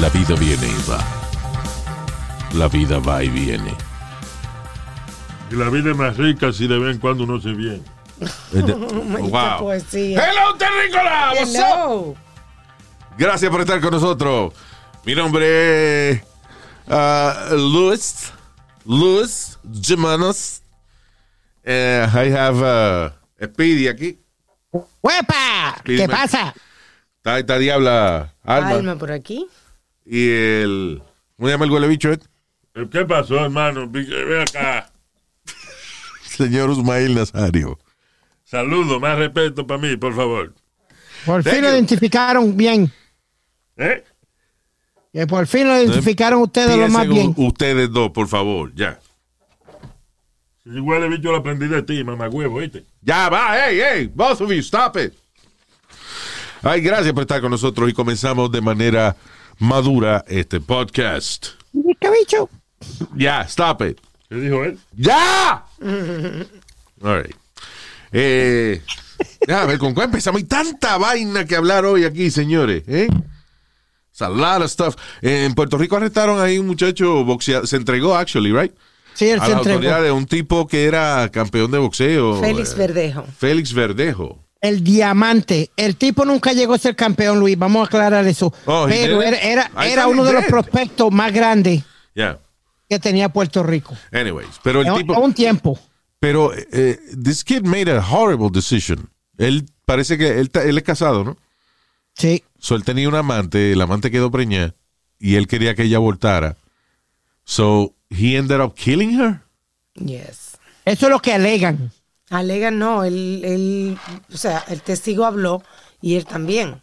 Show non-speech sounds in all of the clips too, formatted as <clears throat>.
La vida viene y va. La vida va y viene. Y la vida es más rica si de vez en cuando uno se bien. <laughs> wow. poesía. Hello, Terrícola. What's up? Hello. Gracias por estar con nosotros. Mi nombre es uh, Luis. Luis Jimenez. Eh, I have uh, Speedy aquí. ¡Huepa! ¿Qué pasa? Está esta diabla Alma. Alma por aquí. Y el. ¿Cómo se llama el huele bicho? este? ¿Qué pasó, hermano? Ve acá. <laughs> Señor Usmail Nazario. Saludo, más respeto para mí, por favor. Por fin lo identificaron bien. ¿Eh? Que por fin lo identificaron ustedes lo más bien. Ustedes dos, por favor, ya. Si huele bicho lo aprendí de ti, mamá huevo, ¿viste? Ya va, hey, hey, both of you, stop it. Ay, gracias por estar con nosotros y comenzamos de manera madura este podcast. ¿Qué bicho? Ya, stop it. ¿Qué dijo él? ¡Ya! All right. Eh, déjame ver con cuál empezamos. Hay tanta vaina que hablar hoy aquí, señores. ¿eh? It's a lot of stuff. Eh, en Puerto Rico arrestaron ahí un muchacho boxeador. Se entregó, actually, right? Sí, él A se las entregó. autoridades, un tipo que era campeón de boxeo. Félix eh, Verdejo. Félix Verdejo. El diamante. El tipo nunca llegó a ser campeón, Luis. Vamos a aclarar eso. Oh, Pero era, era, uno de los prospectos más grandes Yeah. que tenía Puerto Rico. Anyways, pero el En, tipo. un tiempo. Pero eh, this kid made a horrible decision. Él parece que él, él es casado, ¿no? Sí. So él tenía una amante, la amante quedó preñada y él quería que ella voltara. So he ended up killing her. Yes. Eso es lo que alegan. Alega no, él, él, o sea, el testigo habló y él también.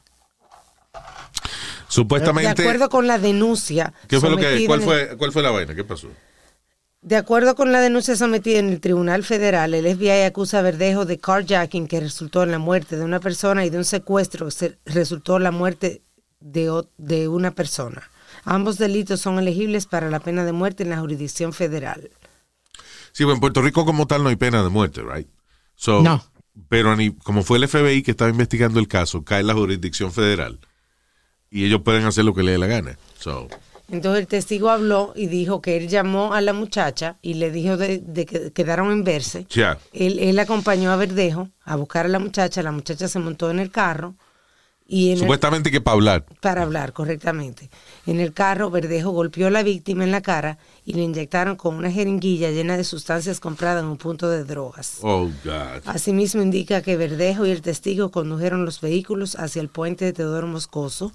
Supuestamente. De acuerdo con la denuncia. ¿Qué fue lo que cuál fue cuál fue la vaina? ¿Qué pasó? De acuerdo con la denuncia sometida en el Tribunal Federal, el FBI acusa a Verdejo de carjacking que resultó en la muerte de una persona y de un secuestro que resultó en la muerte de, de una persona. Ambos delitos son elegibles para la pena de muerte en la jurisdicción federal. Sí, bueno, en Puerto Rico como tal no hay pena de muerte, right? So, No. Pero ni, como fue el FBI que estaba investigando el caso, cae en la jurisdicción federal y ellos pueden hacer lo que les dé la gana. So, Entonces el testigo habló y dijo que él llamó a la muchacha y le dijo de, de que quedaron en verse. ya. Él, él acompañó a Verdejo a buscar a la muchacha, la muchacha se montó en el carro y en el- Supuestamente que para hablar. para hablar correctamente. En el carro, Verdejo golpeó a la víctima en la cara y le inyectaron con una jeringuilla llena de sustancias compradas en un punto de drogas. Oh, God. Asimismo indica que Verdejo y el testigo condujeron los vehículos hacia el puente de Teodoro Moscoso.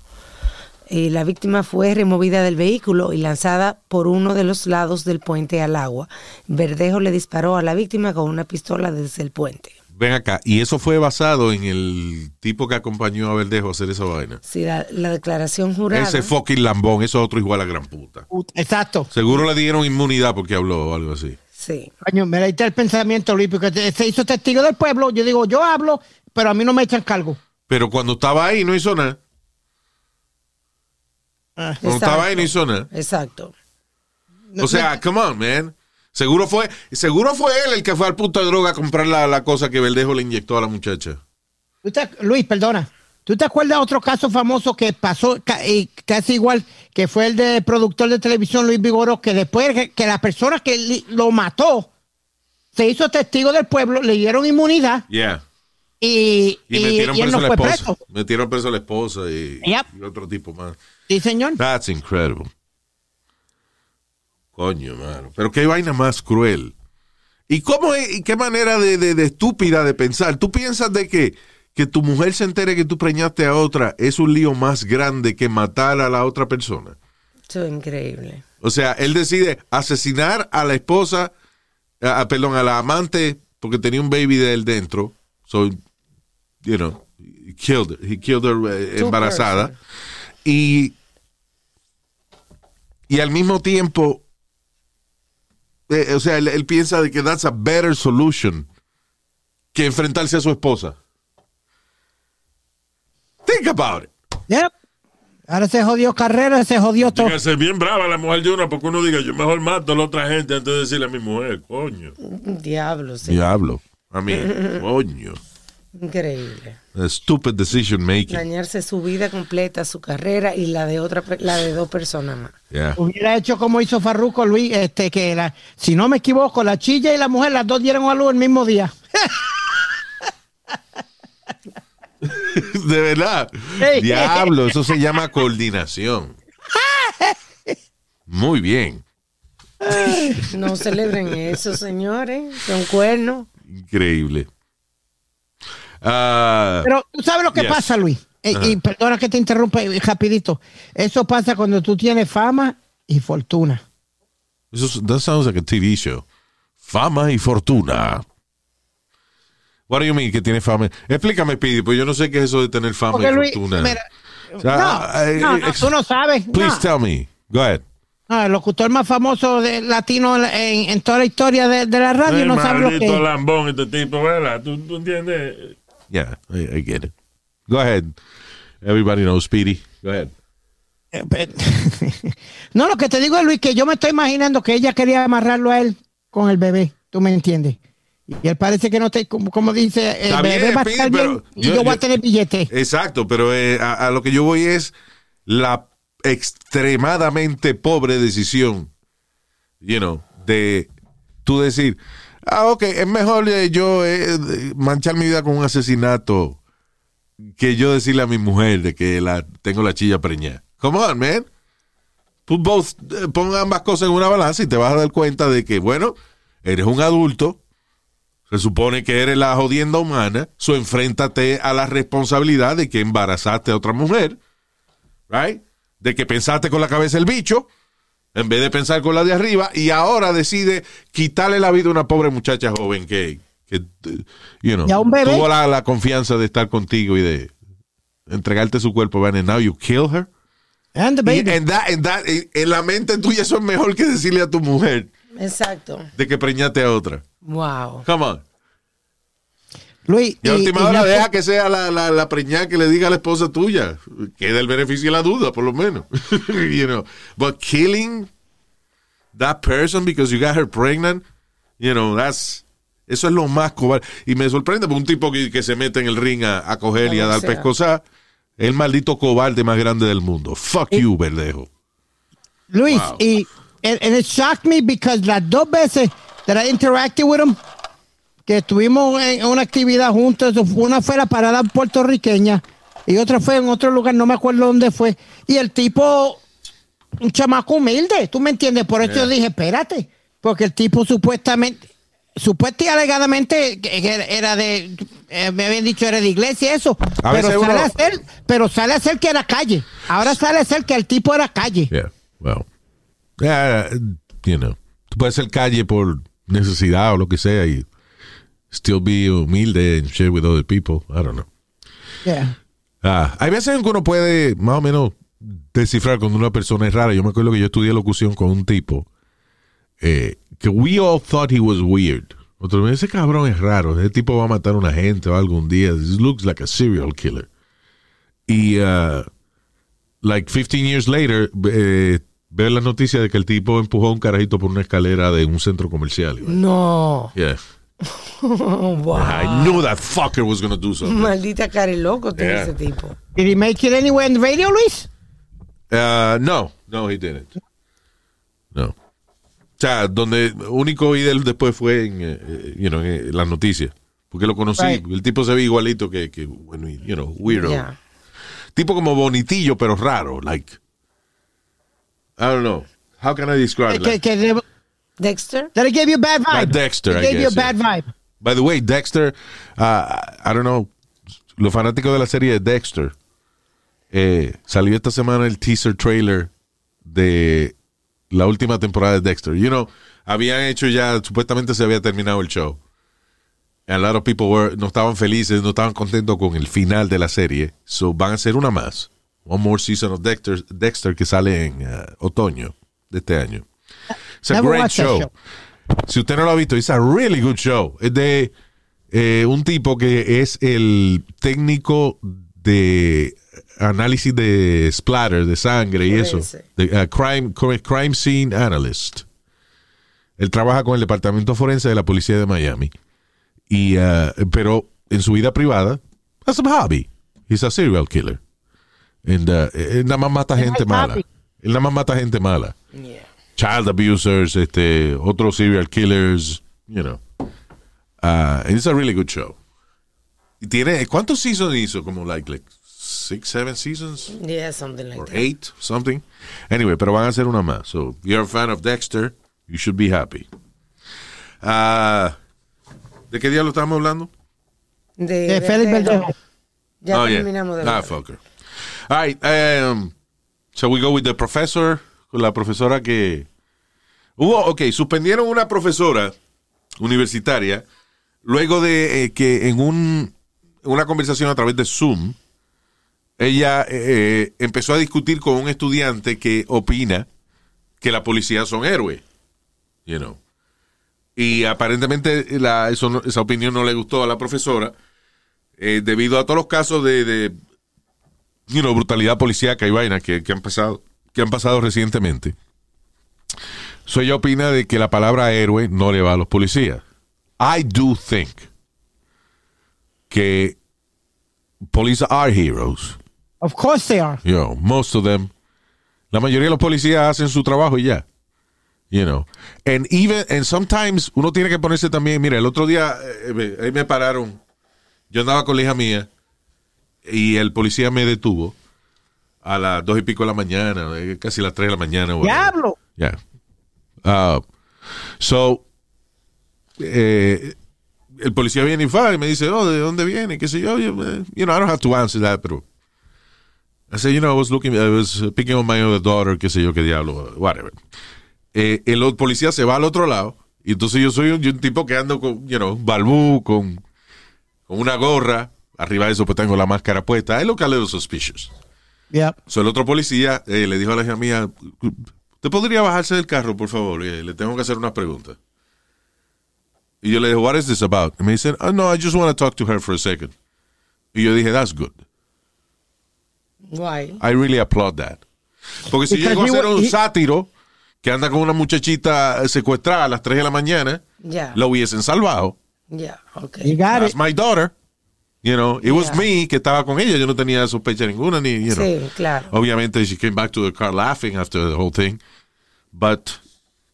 Eh, la víctima fue removida del vehículo y lanzada por uno de los lados del puente al agua. Verdejo le disparó a la víctima con una pistola desde el puente. Ven acá, y eso fue basado en el tipo que acompañó a Verdejo a hacer esa vaina. Si la, la declaración jurada. Ese fucking lambón, eso es otro igual a gran puta. Exacto. Seguro le dieron inmunidad porque habló o algo así. Sí. Coño, me leíste el pensamiento, Luis, porque te- se hizo testigo del pueblo. Yo digo, yo hablo, pero a mí no me echan cargo. Pero cuando estaba ahí no hizo nada. Ah. Cuando estaba ahí no hizo nada. Exacto. O sea, come on, man. Seguro fue, seguro fue él el que fue al punto de droga a comprar la, la cosa que Verdejo le inyectó a la muchacha. ¿Tú te- Luis, perdona. ¿Tú te acuerdas de otro caso famoso que pasó y casi igual, que fue el de productor de televisión Luis Vigoró, que después que, la persona que lo mató se hizo testigo del pueblo, le dieron inmunidad Yeah. y, Y, y- metieron y él preso no a la fue esposa. preso. Metieron preso a la esposa y, Yep. y otro tipo más. Sí, señor. That's incredible. Coño, mano. Pero qué vaina más cruel. ¿Y cómo es, y qué manera de, de- de estúpida de pensar? ¿Tú piensas de que, que tu mujer se entere que tú preñaste a otra es un lío más grande que matar a la otra persona? Eso es increíble. O sea, él decide asesinar a la esposa, a- a- perdón, a la amante porque tenía un baby de él dentro. So, you know, he killed her, he killed her eh, embarazada. Y y al mismo tiempo, eh, o sea, él, él piensa de que that's a better solution que enfrentarse a su esposa. Think about it. Yep. Ahora se jodió carrera, se jodió todo. Dígase bien brava la mujer de uno porque uno diga, yo mejor mato a la otra gente antes de decirle a mi mujer, coño. Diablo, sí. Diablo. I mean, <laughs> coño. Increíble. A stupid decision making. Dañarse su vida completa, su carrera y la de otra, la de dos personas más. Yeah. Hubiera hecho como hizo Farruko Luis, este, que la, si no me equivoco, la chilla y la mujer, las dos dieron a luz el mismo día. <laughs> De verdad. Diablo, eso se llama coordinación. Muy bien. No celebren eso, señores. Son cuernos. Increíble. Ah, Pero tú sabes lo que Yes. pasa, Luis. Eh, y perdona que te interrumpa eh, rapidito. Eso pasa cuando tú tienes fama y fortuna. eso es- that sounds like a TV show. Fama y fortuna. What do you mean que tiene fama? Explícame, Pidi, pues yo no sé qué es eso de tener fama Porque y Luis, fortuna. mira, O sea, no, eh, no, no, tú no sabes. Please no. tell me. Go ahead. No, el locutor más famoso de latino en, en toda la historia de, de la radio Ay, no sabe lo que lambón este tipo, ¿verdad? ¿Tú, tú entiendes? Yeah, I, I get it. Go ahead. Everybody knows Speedy. Go ahead. Eh, <laughs> No, lo que te digo es, Luis, que yo me estoy imaginando que ella quería amarrarlo a él con el bebé. ¿Tú me entiendes? Y él parece que no te, como, como dice, el Está bebé bien, va a estar pero bien y yo- yo, voy a tener billete. Exacto, pero eh, a, a lo que yo voy es la extremadamente pobre decisión, you know, de tú decir, ah, ok, es mejor eh, yo eh, manchar mi vida con un asesinato que yo decirle a mi mujer de que la tengo la chilla preñada. Come on, man. Put both, eh, ambas cosas en una balanza y te vas a dar cuenta de que, bueno, eres un adulto, se supone que eres la jodienda humana, so enfréntate a la responsabilidad de que embarazaste a otra mujer, right? De que pensaste con la cabeza el bicho, en vez de pensar con la de arriba, y ahora decide quitarle la vida a una pobre muchacha joven que, que you know, Y a un bebé. tuvo la, la confianza de estar contigo y de entregarte su cuerpo, and now you kill her. And the Y baby. en, that- en that- en- en la mente tuya eso es mejor que decirle a tu mujer Exacto. de que preñate a otra. Wow. Come on. Luis, Y a última hora no- deja que sea la, la, la preñada que le diga a la esposa tuya. Queda el beneficio de la duda, por lo menos. <laughs> you know. But killing that person because you got her pregnant, you know, that's... Eso es lo más cobarde. Y me sorprende porque un tipo que, que se mete en el ring a, a coger y a dar pescosa, es el maldito cobarde más grande del mundo. Fuck you, verdejo. Luis, Wow. y and, and it shocked me because las dos veces that I interacted with him, que estuvimos en una actividad juntos, una fue la parada puertorriqueña y otra fue en otro lugar, no me acuerdo dónde fue, y el tipo, un chamaco humilde, ¿tú me entiendes? Por eso yo dije, espérate, porque el tipo supuestamente, supuestamente y alegadamente era de, eh, me habían dicho era de iglesia eso, A pero sale, uno- a ser, pero sale a ser que era calle, ahora sale a ser que el tipo era calle. Yeah, well. Yeah, you know. Tú puedes ser calle por necesidad o lo que sea y still be humilde and share with other people. I don't know. Yeah. Ah, hay veces en que uno puede más o menos descifrar cuando una persona es rara. Yo me acuerdo que yo estudié locución con un tipo eh, que we all thought he was weird. Otro ese cabrón es raro. Ese tipo va a matar a una gente o algún día. This looks like a serial killer. Y uh, like 15 years later, eh, veo la noticia de que el tipo empujó a un carajito por una escalera de un centro comercial. No. Yeah. <laughs> wow. I knew that fucker was going to do something. Maldita cara loco tiene Yeah. ese tipo. Did he make it anywhere in the radio, Luis? Uh, no, no, he didn't. No. O sea, donde único oí de él después fue en, eh, eh, you know, en las noticias. Porque lo conocí. Right. El tipo se ve igualito que, que bueno, you know, weirdo. Yeah. Tipo como bonitillo, pero raro. Like, I don't know. How can I describe it? Que, Like, que de- Dexter. that it gave you a bad vibe. Like Dexter, It I gave you a guess, bad yeah. vibe. By the way, Dexter, uh, I don't know, los fanáticos de la serie de Dexter, eh, salió esta semana el teaser trailer de la última temporada de Dexter. You know, habían hecho ya, supuestamente se había terminado el show. And a lot of people were, no estaban felices, no estaban contentos con el final de la serie. So van a hacer una más. One more season of Dexter, Dexter que sale en uh, otoño. de este año. It's a Never great show. show. Si usted no lo ha visto, it's a really good show. Es de eh, un tipo que es el técnico de análisis de splatter, de sangre y eso. De, uh, crime, crime scene analyst. Él trabaja con el departamento forense de la policía de Miami. Y, uh, pero en su vida privada, that's a hobby. He's a serial killer. And, uh, él nada más mata gente mala. Él nada más mata gente mala. Yeah. Child abusers, este, otros serial killers, you know. Uh, it's a really good show. Y tiene, ¿cuántos seasons hizo? Como like, like six, seven seasons? Yeah, something like or that. eight, something. Anyway, pero van a hacer una más. So, if you're a fan of Dexter, you should be happy. Ah, ¿De qué día lo estamos hablando? De, De Félix Verdejo. Ya Oh, yeah. terminamos de Ah, fucker. All right, um, so we go with the professor, con la profesora que... Hubo, ok, suspendieron una profesora universitaria luego de eh, que en un, una conversación a través de Zoom, ella eh, empezó a discutir con un estudiante que opina que la policía son héroes, you know. Y aparentemente la- esa opinión no le gustó a la profesora eh, debido a todos los casos de, de brutalidad policíaca y vaina que, que han pasado que han pasado recientemente. So ella opina de que la palabra héroe no le va a los policías. I do think que police are heroes. Of course they are. You know, most of them. La mayoría de los policías hacen su trabajo y ya. You know. And even, and sometimes uno tiene que ponerse también, mira, el otro día eh, me- ahí me pararon. Yo andaba con la hija mía y el policía me detuvo a las dos y pico de la mañana, eh, casi las tres de la mañana. Diablo. Yeah. Uh, so, eh, el policía viene y va y me dice, oh, ¿de dónde viene? ¿Qué sé yo? Yo, eh, You know, I don't have to answer that, pero I said, you know, I was looking, I was picking on my other daughter, qué sé yo, qué diablo, whatever. Eh, el otro policía se va al otro lado y entonces yo soy un, un tipo que ando con, you know, balbú, con, con una gorra. Arriba de eso pues tengo la máscara puesta. I look a little suspicious. Yep. So, el otro policía eh, le dijo a la hija mía, ¿usted podría bajarse del carro, por favor? Eh, le tengo que hacer unas preguntas. Y yo le dije, what is this about? Y me dicen, oh, no, I just want to talk to her for a second. Y yo dije, that's good. Why? I really applaud that. Porque si Because llego a ser un he- sátiro que anda con una muchachita secuestrada a las 3 de la mañana, Ya. lo hubiesen salvado. Ya, ok. You got That's it. my daughter. You know, it was Yeah. me que estaba con ella. Yo no tenía sospecha ninguna, ni, you know. Sí, claro. Obviamente, she came back to the car laughing after the whole thing. But,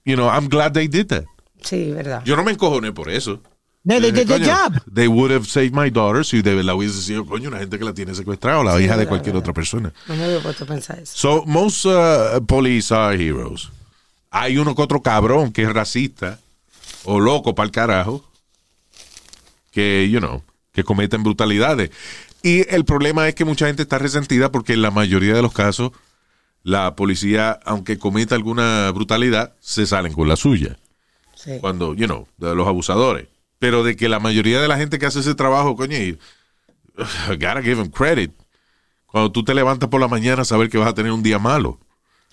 you know, I'm glad they did that. Sí, verdad. Yo no me encojoné por eso. They, they did the job. They would have saved my daughter si de verdad hubiese sido, coño, una gente que la tiene secuestrada o la Sí, hija de cualquier verdad. otra persona. No me había puesto a pensar eso. So, most uh, police are heroes. Hay uno que otro cabrón que es racista o loco para el carajo que, you know, que cometen brutalidades. Y el problema es que mucha gente está resentida porque en la mayoría de los casos la policía, aunque cometa alguna brutalidad, se salen con la suya. Sí. Cuando, you know, de los abusadores. Pero de que la mayoría de la gente que hace ese trabajo, coño, y, <sighs> gotta give them credit. Cuando tú te levantas por la mañana, saber que vas a tener un día malo.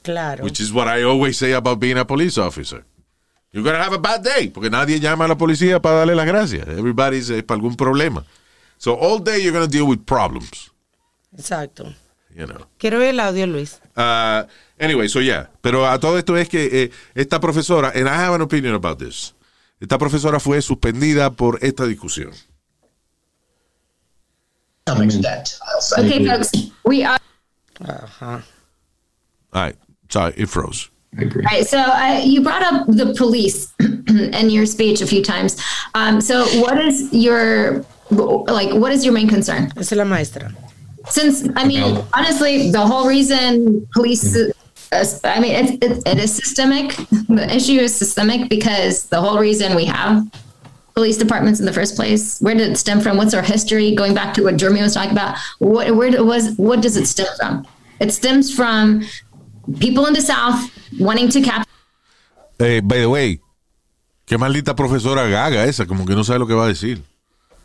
Claro. Which is what I always say about being a police officer. You're gonna have a bad day, porque nadie llama a la policía para darle las gracias. Everybody's eh, para algún problema. So all day you're gonna deal with problems, Exacto. you know. Quiero ver el audio, Luis. Uh, anyway, so yeah. Pero a todo esto es que eh, esta profesora, and I have an opinion about this. Esta profesora fue suspendida por esta discusión. Okay, folks, we are. Ajá. All right. Sorry, it froze. All right, so uh, you brought up the police <clears throat> in your speech a few times. Um, so, what is your like? What is your main concern? Es la maestra. Since I mean, honestly, the whole reason police. Uh, I mean, it's, it, it is systemic. The issue is systemic because the whole reason we have police departments in the first place. Where did it stem from? What's our history? Going back to what Jeremy was talking about, what where was what does it stem from? It stems from people in the South wanting to capture. Eh, by the way, qué maldita profesora gaga esa, como que no sabe lo que va a decir.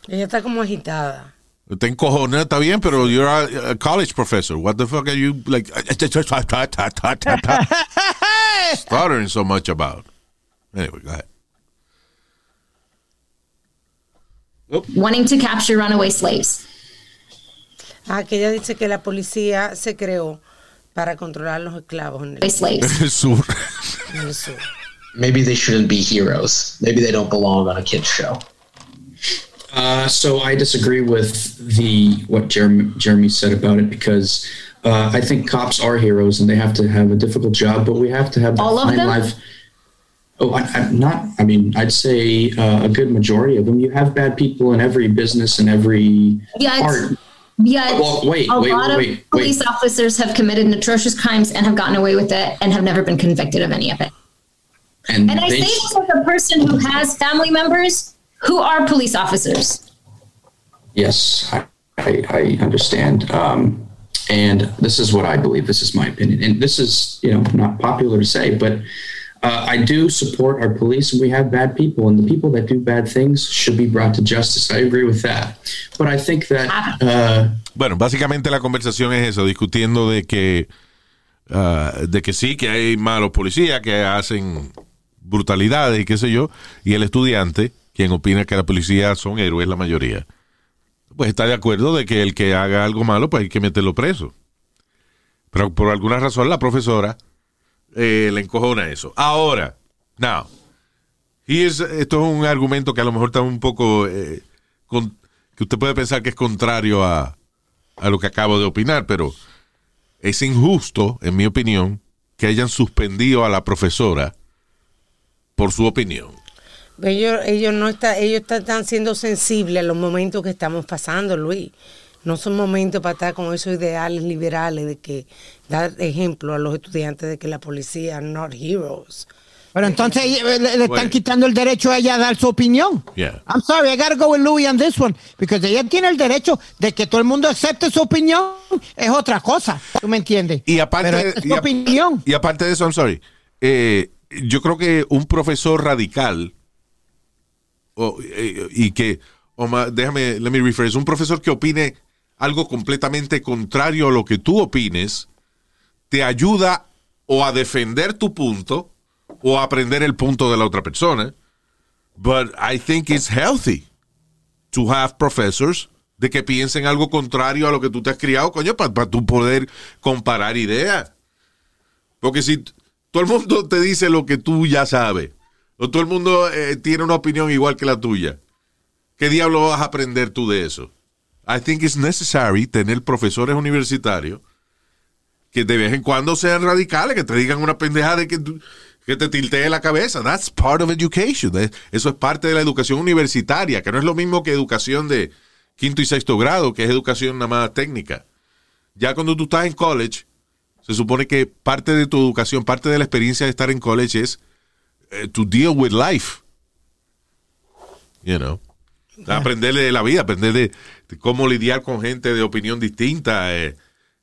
Ella está como agitada. Está encojonada, está bien, pero you're a, a college professor. What the fuck are you like? <laughs> stuttering so much about? Anyway, go ahead. wanting to capture runaway slaves. Ah, que ella dice que la policía se creó para controlar los esclavos en el, Slaves. El sur. en el sur. Maybe they shouldn't be heroes. Maybe they don't belong on a kids show. Uh, so I disagree with the what Jeremy, Jeremy said about it because uh, I think cops are heroes and they have to have a difficult job, but we have to have that All of them? life. Oh, I, I'm not. I mean, I'd say uh, a good majority of them. You have bad people in every business and every Yeah, it's- Yeah, Well, wait, a wait, lot wait, of police officers have committed atrocious crimes and have gotten away with it and have never been convicted of any of it. And, And I say this as a person who has family members who are police officers. Yes, I, I, I understand. Um, and this is what I believe. This is my opinion. And this is, you know, not popular to say, but uh, I do support our police and we have bad people and the people that do bad things should be brought to justice. I agree with that. But I think that, uh, Bueno, básicamente la conversación es eso, discutiendo de que, ah, de que sí, que hay malos policías que hacen brutalidades y qué sé yo, y el estudiante, quien opina que la policía son héroes la mayoría, pues está de acuerdo de que el que haga algo malo, pues hay que meterlo preso. Pero por alguna razón la profesora eh, le encojona eso. Ahora, now, here's- esto es un argumento que a lo mejor está un poco, eh, que usted puede pensar que es contrario a, a lo que acabo de opinar, pero es injusto, en mi opinión, que hayan suspendido a la profesora por su opinión. Ellos, ellos no está, ellos están siendo sensibles a los momentos que estamos pasando, Luis. No son momentos para estar con esos ideales liberales de que dar ejemplo a los estudiantes de que la policía not heroes. Pero entonces eh, le, le están quitando el derecho a ella a dar su opinión. Yeah. I'm sorry, I gotta go with Louis on this one. Because ella tiene el derecho de que todo el mundo acepte su opinión. Es otra cosa. ¿Tú me entiendes? Y aparte, Pero es y su a- opinión. y aparte de eso, I'm sorry, eh, yo creo que un profesor radical o, eh, y que, ma- déjame, let me rephrase, un profesor que opine algo completamente contrario a lo que tú opines, te ayuda o a defender tu punto o a aprender el punto de la otra persona. But I think it's healthy to have professors de que piensen algo contrario a lo que tú te has criado, coño, para tú poder comparar ideas. Porque si todo el mundo te dice lo que tú ya sabes, o todo el mundo eh, tiene una opinión igual que la tuya, ¿qué diablo vas a aprender tú de eso? I think it's necessary tener profesores universitarios que de vez en cuando sean radicales, que te digan una pendejada de que, que te tiltee la cabeza. That's part of education. Eso es parte de la educación universitaria, que no es lo mismo que educación de quinto y sexto grado, que es educación nada más técnica. Ya cuando tú estás en college, se supone que parte de tu educación, parte de la experiencia de estar en college es eh, to deal with life. You know. <laughs> Aprender de la vida, aprender de, de cómo lidiar con gente de opinión distinta. eh,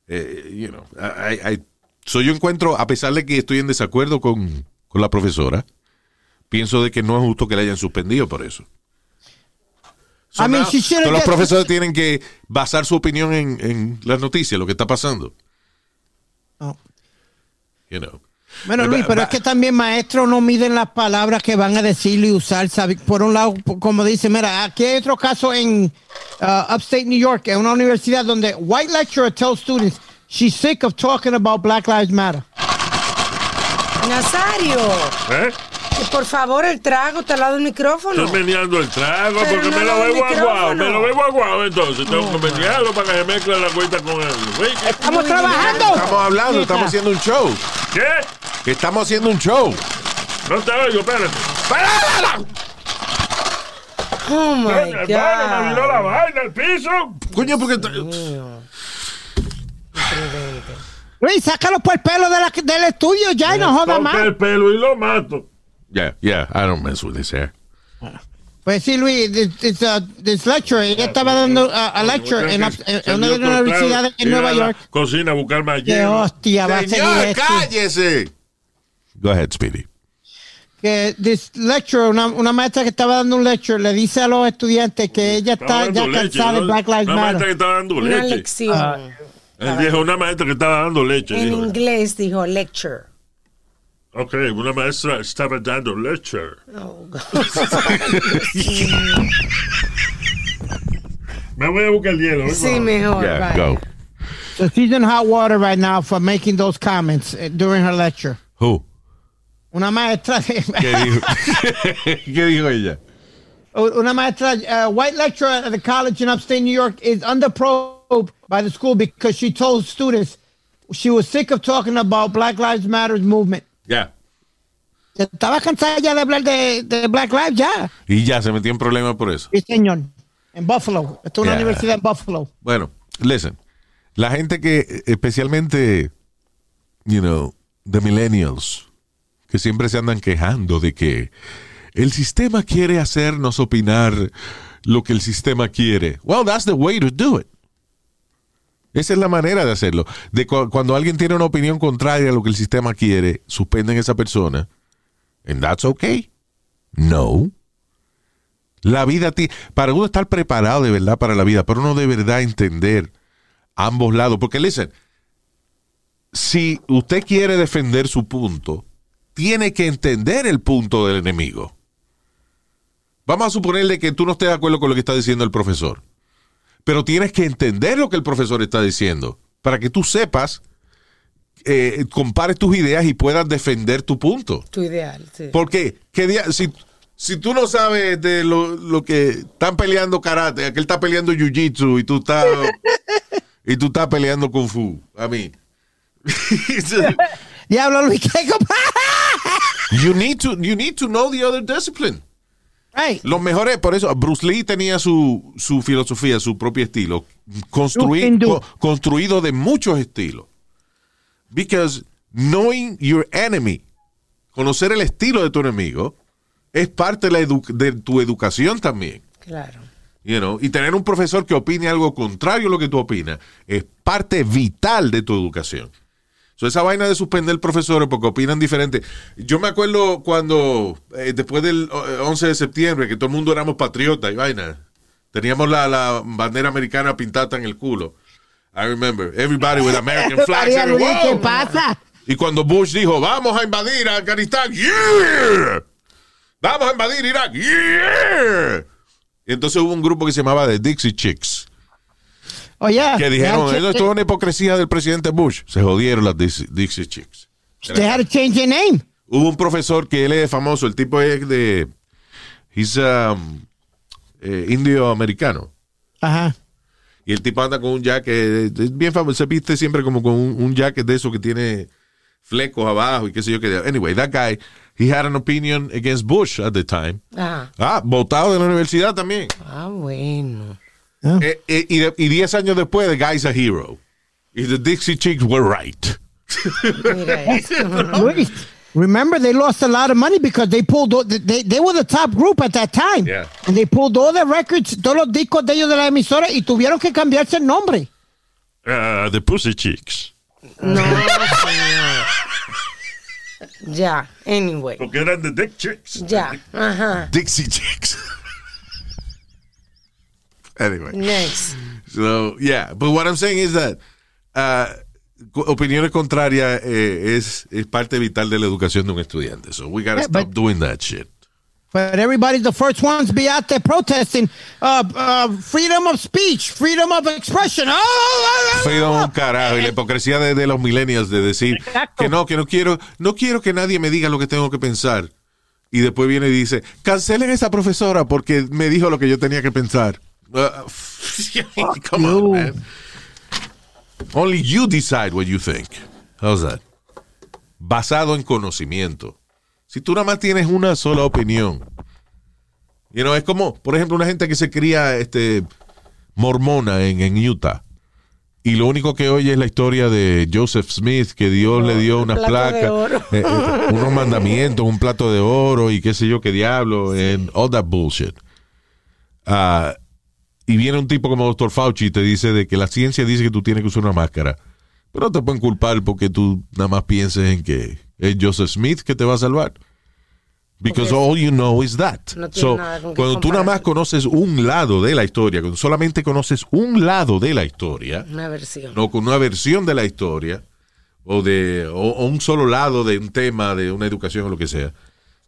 eh, you know. I- I- so yo encuentro, a pesar de que estoy en desacuerdo con, con la profesora, pienso de que no es justo que la hayan suspendido por eso. So I mean, now, she should've todos los profesores tienen que basar su opinión en, en las noticias, lo que está pasando. Oh. You know. Bueno, Eh, Luis, pero es que también maestros no miden las palabras que van a decir y usar. ¿sabe? Por un lado, como dice, mira, aquí hay otro caso en uh, Upstate New York, en una universidad donde white lecturer tells students she's sick of talking about Black Lives Matter. Nazario, ¿Eh? por favor el trago está al lado del micrófono. Estoy meneando el trago Pero porque no me lo bebo aguado. Me lo bebo aguado entonces. Tengo que menearlo para que se mezcle la cuenta con ¿qué? ¡Estamos trabajando! Estamos hablando, estamos haciendo un show. ¿Qué? Que Estamos haciendo un show. No te oigo, espérate. Oh my hermano, me viró la God. vaina al piso. Coño, porque. <sighs> Luis, sácalo por el pelo de la- del estudio ya y no joda más. el pelo y lo mato. Yeah, yeah, I don't mess with this hair. Pues sí, Luis, this, this, uh, this lecturer, ella estaba dando uh, a lecture en, una de las universidades en Nueva York. Cocina, buscar más hielo. hostia, va a seguir Señor, esto. cállese. Go ahead, Speedy. que this lecturer, una, una maestra que estaba dando un lecture, le dice a los estudiantes que ella está ya dando leche, cansada de ¿no? Black Lives Una maestra que Matter. estaba dando Una leche. lección. Él dijo una maestra que estaba dando leche. en dijo. inglés dijo lecture. Ok, una maestra estaba dando lecture. Oh, God. <laughs> Me voy a buscar el hielo. sí, ahora. mejor. Yeah, vaya. go. So she's in hot water right now for making those comments eh, during her lecture. Who? Una maestra, ¿Qué dijo? <laughs> ¿Qué dijo ella? una maestra, uh, white lecturer at the college in upstate New York is under probe by the school because she told students she was sick of talking about Black Lives Matter movement. Ya. Estaba cansada ya de hablar de, de Black Lives, ya. Y ya se metió en problemas por eso. Sí, señor. En Buffalo. Esto es una Yeah. universidad en Buffalo. Bueno, listen. La gente que, especialmente, you know, the millennials, que siempre se andan quejando de que el sistema quiere hacernos opinar lo que el sistema quiere. Well, that's the way to do it. Esa es la manera de hacerlo. De cu- cuando alguien tiene una opinión contraria a lo que el sistema quiere, suspenden a esa persona. And that's okay. No. La vida, ti- para uno estar preparado de verdad para la vida, para uno de verdad entender ambos lados. Porque, listen, si usted quiere defender su punto, tiene que entender el punto del enemigo. Vamos a suponerle que tú no estés de acuerdo con lo que está diciendo el profesor. Pero tienes que entender lo que el profesor está diciendo para que tú sepas, eh, compares tus ideas y puedas defender tu punto. Tu ideal, sí. Porque ¿qué día- si, si tú no sabes de lo, lo que están peleando karate, aquel está peleando jiu-jitsu y tú estás y tú estás peleando kung fu, a mí. <laughs> Diablo, Luis, ¿qué <laughs> you need to you need to know the other discipline. Right. Los mejores, por eso Bruce Lee tenía su, su filosofía, su propio estilo, co- construido de muchos estilos. Because knowing your enemy, conocer el estilo de tu enemigo, es parte de, la edu- de tu educación también. Claro. You know, y tener un profesor que opine algo contrario a lo que tú opinas es parte vital de tu educación. So, esa vaina de suspender profesores porque opinan diferente. Yo me acuerdo cuando, eh, después del eh, 11 de septiembre, que todo el mundo éramos patriotas y vaina, teníamos la, la bandera americana pintada en el culo. I remember, everybody with American <laughs> flags. Luis. ¿qué pasa? Y cuando Bush dijo, vamos a invadir Afganistán, yeah. Vamos a invadir Irak, yeah. Y entonces hubo un grupo que se llamaba The Dixie Chicks, Oye, que dijeron, eso es una hipocresía del presidente Bush. Se jodieron las Dixie, Dixie Chicks. they had to change their name. Hubo un profesor que él es famoso, el tipo es de, he's um, eh, indio americano. Ajá. Y el tipo anda con un jacket, es bien famoso, se viste siempre como con un, un jacket de eso que tiene flecos abajo y qué sé yo qué. Anyway, that guy, he had an opinion against Bush at the time. Ajá. Ah, votado de la universidad también. Ah, bueno. Eh, eh, y, de- y diez años después, the guy's a hero. Y the Dixie Chicks were right. <laughs> Remember they lost a lot of money because they pulled all- they, they were the top group at that time. Yeah. And they pulled all the records, todos los discos de ellos de la emisora y tuvieron que cambiarse el nombre. Ah, the Pussy Chicks. No. <laughs> Ya, anyway. Porque eran the Dick Chicks. Ya, ajá. Dixie Chicks. <laughs> anyway. Next. So, yeah. But what I'm saying is that uh, opiniones contrarias eh, es, es parte vital de la educación de un estudiante. So we gotta Yeah, stop but- doing that shit. But everybody's the first ones to be out there protesting uh, uh, freedom of speech, freedom of expression. Oh, oh, oh, Freedom un carajo y la hipocresía de, de los millennials de decir Exacto. que no, que no quiero, no quiero que nadie me diga lo que tengo que pensar. Y después viene y dice, cancelen a esa profesora porque me dijo lo que yo tenía que pensar. Uh, <laughs> come on, man. Only you decide what you think. How's that? Basado en conocimiento. Si tú nada más tienes una sola opinión. You know, es como, por ejemplo, una gente que se cría este, mormona en, en Utah. Y lo único que oye es la historia de Joseph Smith, que Dios le dio unas plato de placas, oro. eh, eh, unos mandamientos, un plato de oro y qué sé yo qué diablo, and all that bullshit. Ah, y viene un tipo como Dr. Fauci y te dice de que la ciencia dice que tú tienes que usar una máscara. Pero no te pueden culpar porque tú nada más pienses en que es Joseph Smith que te va a salvar. Because all you know is that. no tiene So, cuando tú nada más conoces un lado de la historia, cuando solamente conoces un lado de la historia, Una versión. no con una versión de la historia, o de o, o un solo lado de un tema, de una educación o lo que sea,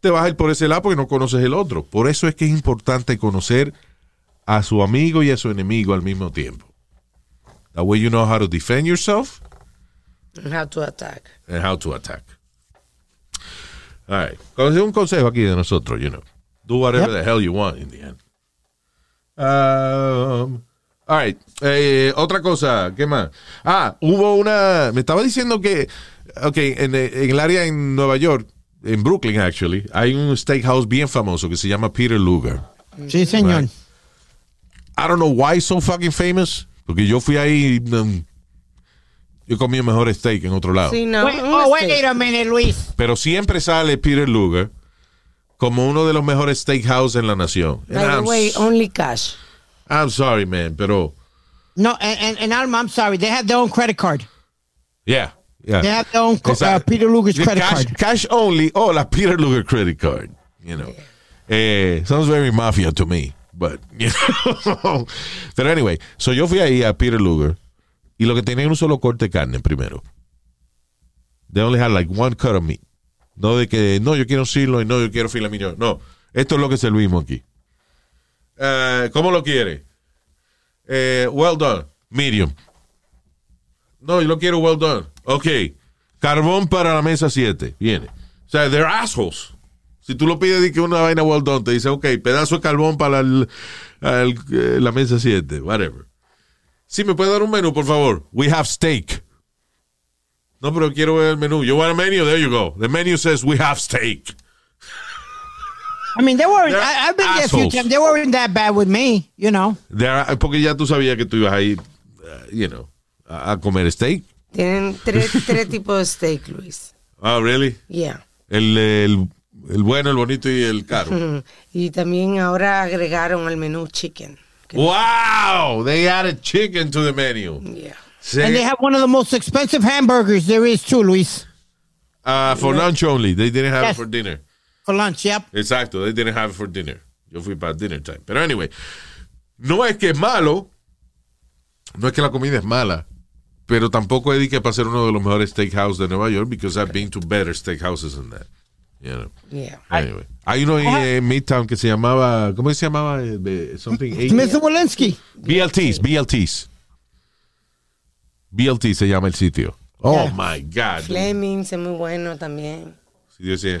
te vas a ir por ese lado porque no conoces el otro. Por eso es que es importante conocer a su amigo y a su enemigo al mismo tiempo. That way you know how to defend yourself And How to attack. and how to attack. All right. Un consejo aquí de nosotros, you know. Do whatever Yep. the hell you want in the end. Um, all right. Eh, otra cosa, ¿qué más? Ah, hubo una. Me estaba diciendo que. Ok, en, en el área en Nueva York, en Brooklyn, actually, hay un steakhouse bien famoso que se llama Peter Luger. Sí, señor. Right. I don't know why it's so fucking famous. Porque yo fui ahí. um, yo comí el mejor steak en otro lado. Sí, no. Wait, oh, wait a minute, Luis. Pero siempre sale Peter Luger como uno de los mejores steakhouse en la nación. And By the I'm, way, only cash. I'm sorry, man, pero No, and, and, Alma, I'm sorry. They have their own credit card. yeah, yeah. They have their own uh. Peter Luger's The credit cash, card. cash only o la Peter Luger credit card, you know. Eh, sounds very mafia to me, but you know. <laughs> Pero anyway, so yo fui ahí a Peter Luger y lo que tenía era un solo corte de carne primero. They only had like one cut of meat. No de que, no, yo quiero sirlo y no, yo quiero fila mignon. No, esto es lo que servimos aquí. Eh, ¿Cómo lo quiere? Eh, well done. Medium. No, yo lo quiero well done. Ok. Carbón para la mesa 7. Viene. O sea, they're assholes. Si tú lo pides de que una vaina well done, te dice, ok, pedazo de carbón para el- el- eh, la mesa 7. Whatever. Sí, ¿me puede dar un menú, por favor? We have steak. No, pero quiero ver el menú. You want a menu? There you go. The menu says we have steak. I mean, they weren't. They're I, I've been there a few times. They weren't that bad with me, you know. Are- porque ya tú sabías que tú ibas a ir, uh, you know, a, a comer steak. Tienen tres, tres tipos de steak, Luis. Oh, really? Yeah. El, el, el bueno, el bonito y el caro. <laughs> Y también ahora agregaron al menú chicken. Wow, they added chicken to the menu. Yeah. Sí. And they have one of the most expensive hamburgers there is too, Luis. Uh, for lunch only. They didn't have Yes. it for dinner. For lunch, yep. Exacto, they didn't have it for dinner. Yo fui para dinner time. Pero anyway, no es que es malo, no es que la comida es mala, pero tampoco es de que para ser uno de los mejores steakhouse de Nueva York, because I've been to better steakhouses than that. You know. Yeah. Anyway, hay uno en eh, Midtown que se llamaba, ¿cómo se llamaba? Eh, Something Walensky. BLTs, BLTs. BLT se llama el sitio. Oh Yeah. my God. dude. Flemings es muy bueno también. Sí, yo sé.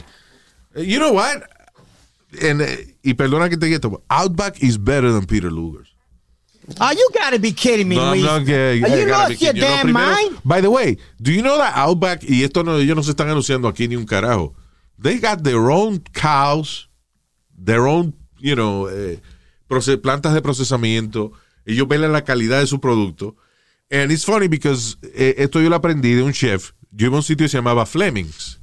Eh, You know what? And, eh, y perdona que te gueto, Outback is better than Peter Luger's. Oh, you gotta be kidding me, No, Luis. Are I you gotta lost your kidding you. No, damn primero- mind? By the way, do you know that Outback, y esto no, ellos no se están anunciando aquí ni un carajo, they got their own cows, their own, you know, eh, plantas de procesamiento, ellos ven la calidad de su producto. And it's funny because eh, esto yo lo aprendí de un chef. Yo iba a un sitio que se llamaba Flemings.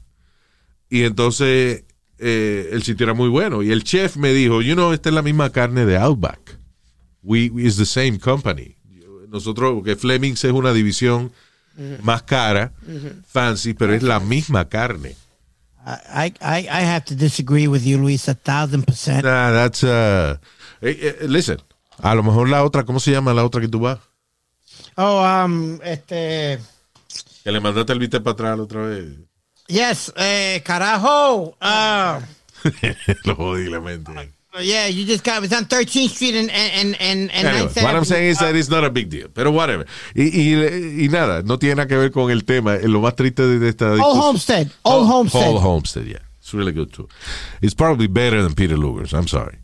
Y entonces eh, el sitio era muy bueno. Y el chef me dijo, you know, esta es la misma carne de Outback. We, we- it's the same company. Nosotros, porque Flemings es una división más cara, fancy, pero es la misma carne. I, I, I have to disagree with you, Luis, a thousand percent. Nah, that's, uh, eh, eh, listen, a lo mejor la otra, ¿cómo se llama la otra que tú vas? Oh, um, este, Que le mandaste el bistec para atrás otra vez. yes, eh, carajo. Uh, <laughs> lo jodí la mente. Yeah, you just got it's on 13th Street and and and and Anyway, 9th what I'm saying is that it's not a big deal. Pero whatever. Y, y, y nada, no tiene nada que ver con el tema. Eh, Lo más triste de esta Old Homestead, Old Homestead. Old Homestead, yeah. It's really good too. It's probably better than Peter Luger's. I'm sorry.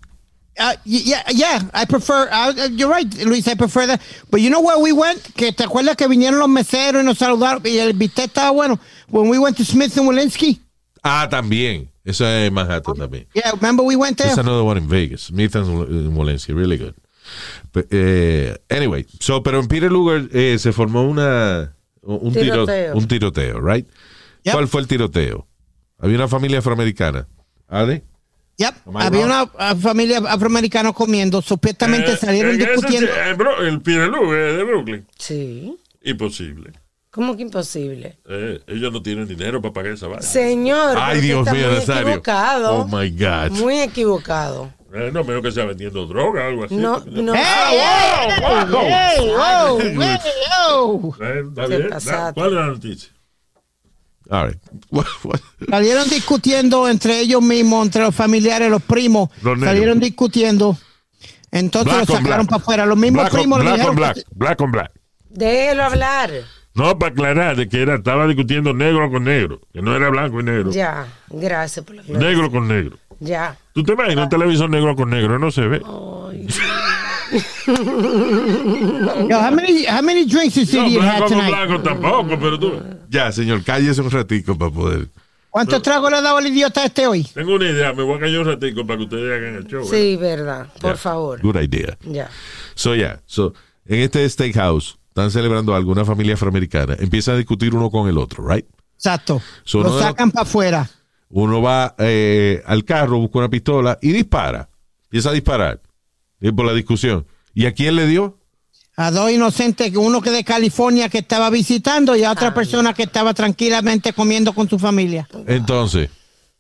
Uh, yeah, yeah, I prefer. Uh, uh, you're right, Luis. I prefer that. But you know where we went? Que te acuerdas que vinieron los meseros y nos saludaron y el bistec estaba bueno. When we went to Smith and Walensky. Ah, también. Eso es Manhattan también. Yeah, remember we went there. There's another one in Vegas. Smith and Walensky. Really good. But, eh, anyway, so, pero en Peter Luger eh, se formó una, un, tiro- Tiroteo. un tiroteo, right? Yep. ¿Cuál fue el tiroteo? Había una familia afroamericana. ¿Ale? Yep. Había wrong? una familia afroamericana comiendo. Supuestamente Eh, salieron ese discutiendo. Bro- el Pirelú eh, de Brooklyn. Sí. Imposible. ¿Cómo que imposible? Eh, ellos no tienen dinero para pagar esa vaina. Señor, Ay, Dios mío, Nazario. equivocado. Oh, my God. Muy equivocado. Eh, no, menos que sea vendiendo droga o algo así. No, no. ¡Hey, hey, hey, oh, oh! Eh. ¿Cuál es la noticia? All right. <laughs> What- what- Salieron discutiendo entre ellos mismos, entre los familiares, los primos. Los salieron discutiendo. Entonces Black lo on sacaron black. para afuera. Los mismos Black on primos le black, on dijeron. black, que- black on black. Déjelo hablar. No, para aclarar de que era, estaba discutiendo negro con negro, que no era blanco y negro. Ya, gracias por la aclaración. Negro con negro. Ya. ¿Tú te imaginas un televisor negro con negro? No se ve. <laughs> Yo, how many, how many drinks this No, idiot had blanco con tonight? blanco tampoco, pero tú. ya, señor, cállese un ratico para poder. ¿Cuántos tragos le ha dado el idiota este hoy? Tengo una idea, me voy a callar un ratico para que ustedes hagan el show. Sí, verdad. Por Ya. favor. Good idea. Ya. So, yeah. So, en este steakhouse están celebrando algo, una familia afroamericana. Empieza a discutir uno con el otro, right? Exacto. So, lo sacan para afuera. Uno va eh, al carro, busca una pistola y dispara. Empieza a disparar. Y por la discusión. ¿Y a quién le dio? A dos inocentes, uno que de California que estaba visitando y a otra persona que estaba tranquilamente comiendo con su familia. Entonces,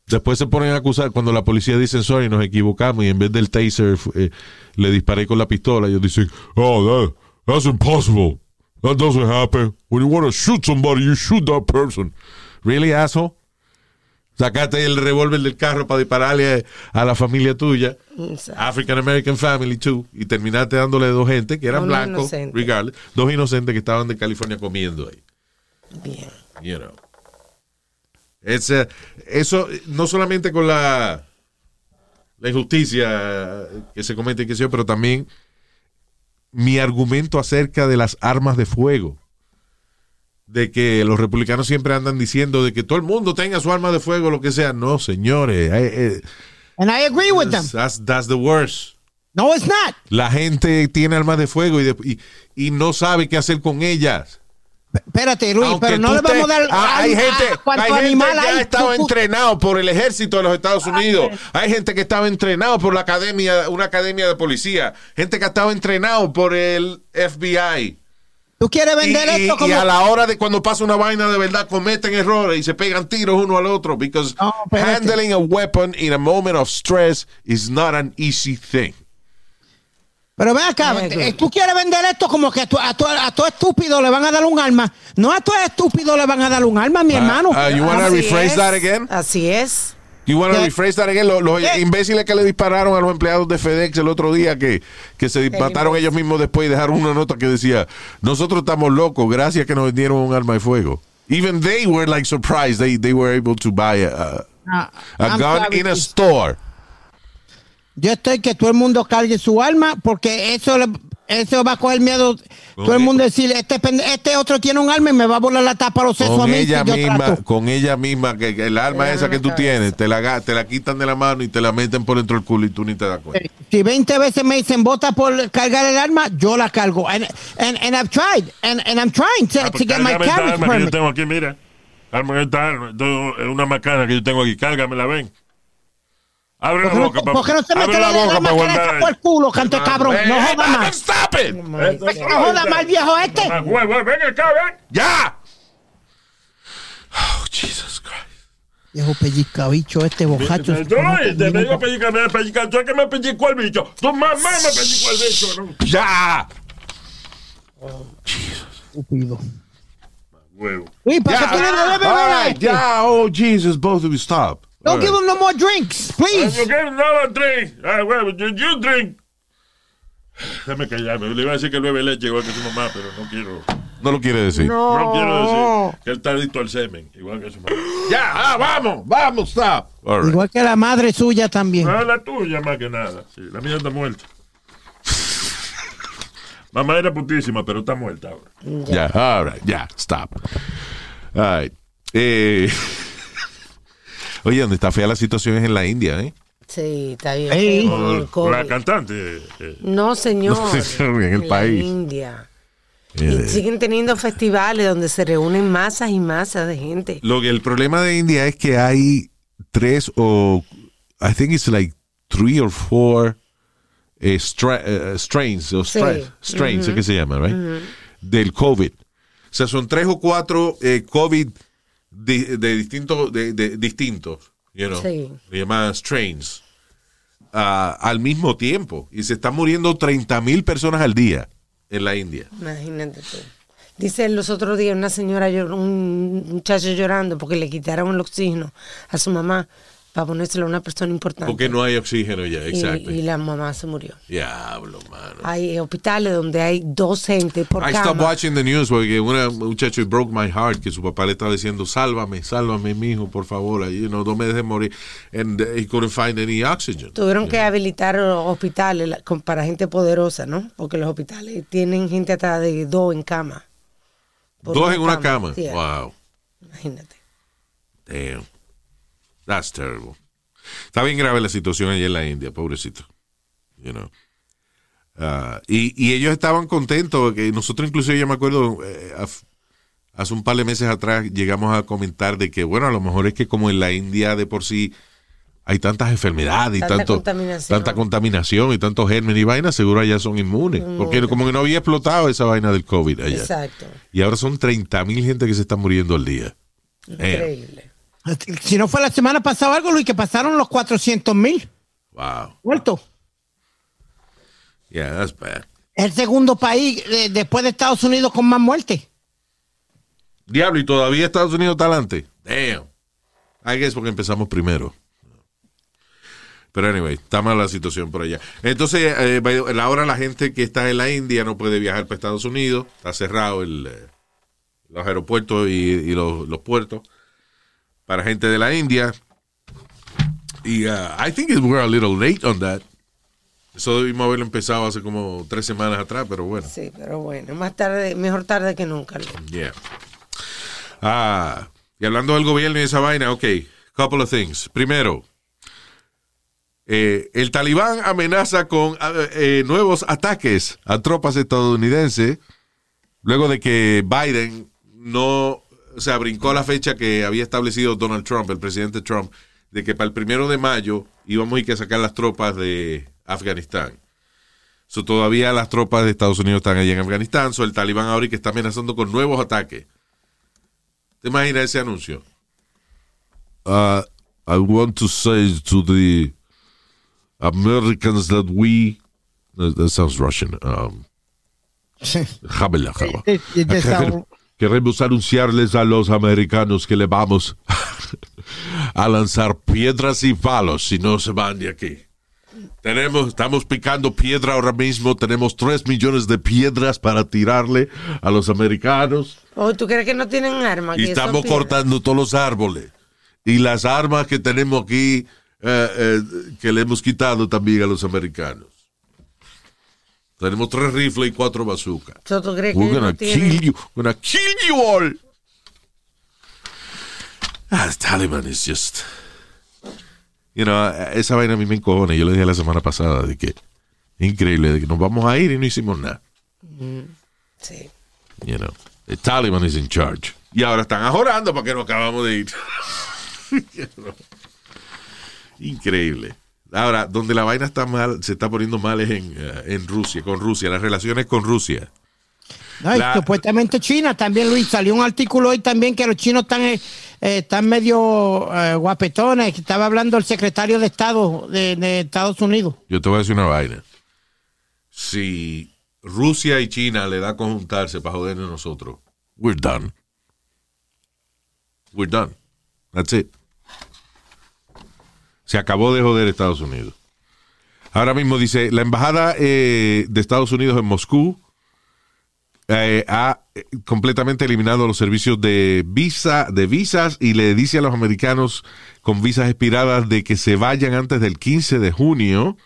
después se ponen a acusar cuando la policía dice, sorry, nos equivocamos y en vez del taser eh, le disparé con la pistola. Ellos dicen, oh, that, that's impossible. That doesn't happen. When you want to shoot somebody, you shoot that person. Really, asshole? Sacaste el revólver del carro para dispararle a, la familia tuya, African American family too, y terminaste dándole dos gente que eran A un blancos, inocente. regardless, dos inocentes que estaban de California comiendo ahí. Bien. You know. It's, eh, eso no solamente con la, la injusticia que se comete, que yo, pero también mi argumento acerca de las armas de fuego. De que los republicanos siempre andan diciendo de que todo el mundo tenga su arma de fuego, lo que sea. No, señores. eh, eh, And I agree with them. that's, that's the worst. No, it's not. La gente tiene armas de fuego y, de- y, y no sabe qué hacer con ellas. Espérate, Luis, Aunque pero no le vamos a dar. Ah, hay a- gente, hay gente que hay. ha estado entrenado por el ejército de los Estados Unidos. Hay gente que estaba entrenado por la academia, una academia de policía. Gente que ha estado entrenado por el FBI. Tú quieres Y, vender y- esto y como. a la hora de cuando pasa una vaina de verdad cometen errores y se pegan tiros uno al otro because No, handling a weapon in a moment of stress is not an easy thing. Pero ven acá, eh, tú quieres vender esto como que a tu, a, tu, a todo estúpido le van a dar un arma. No a todo estúpido le van a dar un arma, mi hermano. uh, you wanna Así rephrase es. that again? Así es. You want to Yeah. rephrase that again? Los, los Yeah. imbéciles que le dispararon a los empleados de FedEx el otro día que, que se mataron ellos mismos después y dejaron una nota que decía, nosotros estamos locos, gracias que nos vendieron un arma de fuego. Even they were like surprised they, they were able to buy a, Ah, a, a I'm gun sorry, in a store. Yo estoy que todo el mundo cargue su arma porque eso le- eso va a coger miedo. todo el mundo decir, este, pende- este otro tiene un arma y me va a volar la tapa a los sesos a Con mí ella si yo misma, trato. con ella misma, que, que el arma Ella esa que tú cabeza. tienes, te la, te la quitan de la mano y te la meten por dentro del culo y tú ni te das cuenta. Si 20 veces me dicen vota por cargar el arma, yo la cargo. And, and, and I've tried. And, and I'm trying to, Ah, to pues get my carriage arma que yo tengo aquí, mira. Arma esta una macana que yo tengo aquí. Cárgamela, ven. Abre la ¿Por qué boca. no, pa- ¿por qué no se mete la boca para guardar. por el culo, cante Ah, cabrón? No joda más. ¡Stop it! No joda más, viejo este. Güey, Ven acá, ven. ¡Ya! Oh, Jesus Christ. Viejo pellizcabicho este bojacho. Te vengo a pellicar, me pellicar. Tú es que me pellicó el bicho. Tu mamá me pellicó el bicho. ¡Ya! Estúpido. Huevo. Uy, ¿para de este? ya, oh Jesus, both of you stop. Don't give him no more drinks, You please. get another drink. Ah, huevo, you, you drink. Déjame callarme. Le iba a decir que bebe leche igual que su mamá, pero no quiero. No lo quiere decir. No quiero decir que él está adicto al semen, igual que su mamá. <gasps> Ya, ah, vamos, vamos, stop. All right. Igual que la madre suya también. No, la tuya más que nada. Sí, la mía está muerta. <laughs> Mamá era putísima, pero está muerta ahora. Ya, all right, ya, stop. All right. Eh, <laughs> oye, donde está fea la situación es en la India, ¿eh? Sí, está bien. Ey. feo con el La COVID. cantante. eh, No, señor. No, señor, en el la país. India. Eh, Y siguen teniendo festivales donde se reúnen masas y masas de gente. Lo que el problema de India es que hay tres o I think it's like three or four eh, stra- eh, strains o stra- Sí. strains es que se llama, right? Del COVID. O sea, son tres o cuatro eh, COVID di- de, distintos de, de- distintos, you know. Sí. Llaman strains. ah, al mismo tiempo y se están muriendo 30 mil personas al día en la India. Imagínate tú. Dice los otros días una señora, un muchacho llorando porque le quitaron el oxígeno a su mamá para ponérselo a una persona importante. Porque no hay oxígeno ya, y, exacto. y la mamá se murió. Diablo, mano. Hay hospitales donde hay dos gente por I stopped cama. watching the news porque una muchacho it broke my heart que su papá le estaba diciendo, sálvame, sálvame, mijo, por favor, you know, no me dejes morir. And he couldn't find any oxygen. Tuvieron que habilitar hospitales para gente poderosa, ¿no? Porque los hospitales tienen gente hasta de dos en cama. Dos en una cama. Sí, Wow. Imagínate. Damn. That's terrible. Está bien grave la situación allá en la India, pobrecito. You know. Ah, y, y ellos estaban contentos, que nosotros inclusive yo me acuerdo, eh, hace un par de meses atrás llegamos a comentar de que, bueno, a lo mejor es que como en la India de por sí hay tantas enfermedades y Tanta tanto, contaminación. tanta contaminación y tantos gérmenes y vainas, seguro allá son inmunes. Porque como que no había explotado esa vaina del COVID allá. Exacto. Y ahora son 30 mil gente que se están muriendo al día. Increíble. Si no fue la semana pasada algo, Luis, que pasaron los 400 mil Wow. muertos. Yeah, that's bad. Es el segundo país eh, después de Estados Unidos con más muertes. Diablo, y todavía Estados Unidos está adelante. Damn. I guess porque empezamos primero. Pero anyway, está mala la situación por allá. Entonces, eh, ahora la gente que está en la India no puede viajar para Estados Unidos. Está cerrado el, eh, los aeropuertos y, y los, los puertos para gente de la India. Y uh, I think we're a little late on that. Eso debimos haberlo empezado hace como tres semanas atrás, pero bueno. Sí, pero bueno, más tarde, mejor tarde que nunca. Yeah. Ah, y hablando del gobierno y esa vaina, ok, couple of things. Primero, eh, el talibán amenaza con ah, eh, nuevos ataques a tropas estadounidenses luego de que Biden no, o sea, brincó la fecha que había establecido Donald Trump, el presidente Trump, de que para el primero de mayo íbamos a ir que sacar las tropas de Afganistán. So, todavía las tropas de Estados Unidos están allí en Afganistán. So, el talibán ahora y que está amenazando con nuevos ataques. ¿Te imaginas ese anuncio? Uh, I want to say to the Americans that we. That that sounds Russian. Um, <laughs> <laughs> Queremos anunciarles a los americanos que le vamos <laughs> a lanzar piedras y palos si no se van de aquí. Tenemos, estamos picando piedra ahora mismo. Tenemos tres millones de piedras para tirarle a los americanos. Oh, ¿tú crees que no tienen armas? Y estamos cortando todos los árboles. Y las armas que tenemos aquí, eh, eh, que le hemos quitado también a los americanos. Tenemos tres rifles y cuatro bazookas. So, ¿Tú crees que We're ellos gonna kill you. We're gonna kill you all. Ah, the Taliban is just. You know, esa vaina a mí me encojona. Yo le dije la semana pasada de que increíble, de que nos vamos a ir y no hicimos nada. Sí. You know, the Taliban is in charge. Y ahora están ajorando para que nos acabamos de ir. <laughs> You know. Increíble. Ahora, donde la vaina está mal, se está poniendo mal es en, eh, en Rusia, con Rusia, las relaciones con Rusia. No, y La- supuestamente China también, Luis. Salió un artículo hoy también que los chinos están, eh, eh, están medio eh, guapetones. que Estaba hablando el secretario de Estado de, de Estados Unidos. Yo te voy a decir una vaina. Si Rusia y China le da con juntarse para jodernos a nosotros, we're done. We're done. That's it. Se acabó de joder Estados Unidos. Ahora mismo dice, la embajada eh, de Estados Unidos en Moscú eh, ha eh, completamente eliminado los servicios de visa, de visas y le dice a los americanos con visas expiradas de que se vayan antes del 15 de junio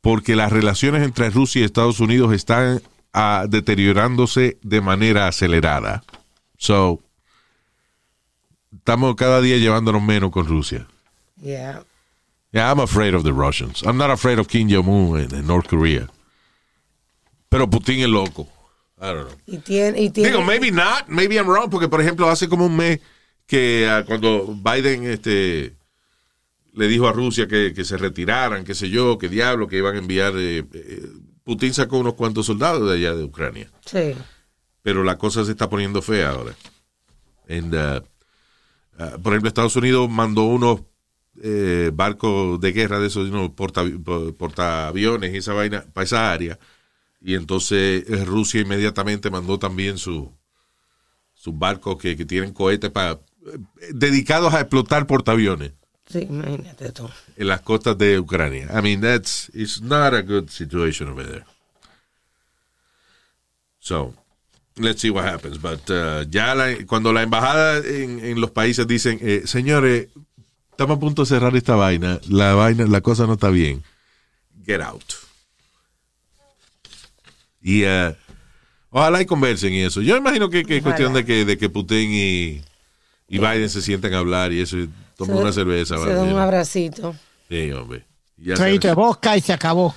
porque las relaciones entre Rusia y Estados Unidos están ah, deteriorándose de manera acelerada. So, estamos cada día llevándonos menos con Rusia. Yeah, I'm afraid of the Russians. I'm not afraid of Kim Jong-un en, North Korea. Pero Putin es loco. I don't know. Y tiene, y tiene, Digo, maybe not, maybe I'm wrong, porque por ejemplo hace como un mes que ah, cuando Biden este le dijo a Rusia que, que se retiraran, qué sé yo, qué diablo, que iban a enviar, eh, eh, Putin sacó unos cuantos soldados de allá de Ucrania, Sí. pero la cosa se está poniendo fea ahora. And, uh, uh, por ejemplo, Estados Unidos mandó unos eh, barcos de guerra de esos, porta, portaaviones y esa vaina para esa área. Y entonces eh, Rusia inmediatamente mandó también su, sus barcos que, que tienen cohetes para dedicados a explotar portaaviones Sí, imagínate tú. en las costas de Ucrania. I mean, that's it's not a good situation over there. So, let's see what happens. But uh, ya la- cuando la embajada en, en los países dicen, eh, señores, estamos a punto de cerrar esta vaina, la vaina, la cosa no está bien. Get out. Y uh, ojalá y conversen y eso. Yo imagino que, que es cuestión de que, de que Putin y, y Biden se sienten a hablar y eso, y tomen Se- una cerveza. Se va, da un abracito. Sí, hombre. Ya Traído de boca y se acabó.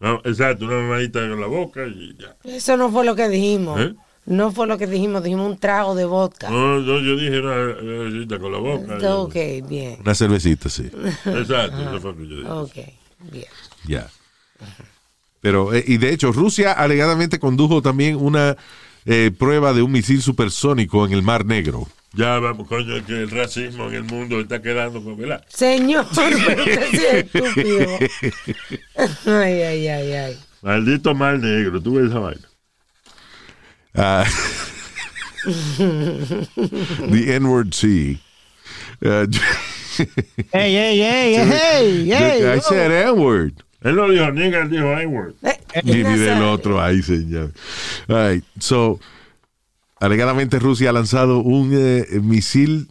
No, exacto, una mamadita en la boca y ya. Eso no fue lo que dijimos. ¿Eh? No fue lo que dijimos. Dijimos un trago de vodka. No, no, yo dije una cervecita con la boca. Ok, bien. Una cervecita, sí. Exacto, eso fue lo que yo dije. Ok, bien. Ya. Pero, eh, y de hecho, Rusia alegadamente condujo también una eh, prueba de un misil supersónico en el Mar Negro. Ya vamos, coño, que el racismo en el mundo está quedando con ¿verdad? Señor, <laughs> pero usted sí es estúpido. <laughs> Ay, ay, ay, ay. Maldito mal negro, tú ves esa vaina. Ah, <laughs> the N-word Sea. Uh, ¡Ey, ey, ey, ey, ey! I said N-word. Él no dijo nigga, dijo N-word. Eh, Y ni del otro, ahí señor. All right, so, alegadamente Rusia ha lanzado un eh, misil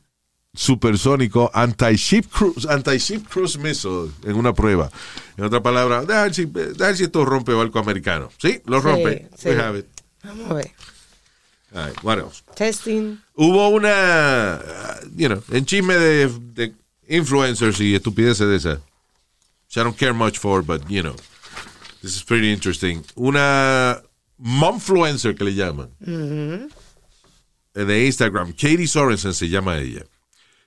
supersónico anti-ship cruise, anti-ship cruise missile en una prueba. En otra palabra, déjame ver si, esto rompe barco americano. ¿Sí? Lo Sí, rompe. sí. We have it. Vamos a ver. All right, what else? Testing. Hubo una, uh, you know, en chisme de, de influencers y estupideces de esas. which I don't care much for, but, you know, this is pretty interesting. Una momfluencer que le llaman. eh, De Instagram, Katie Sorensen se llama ella.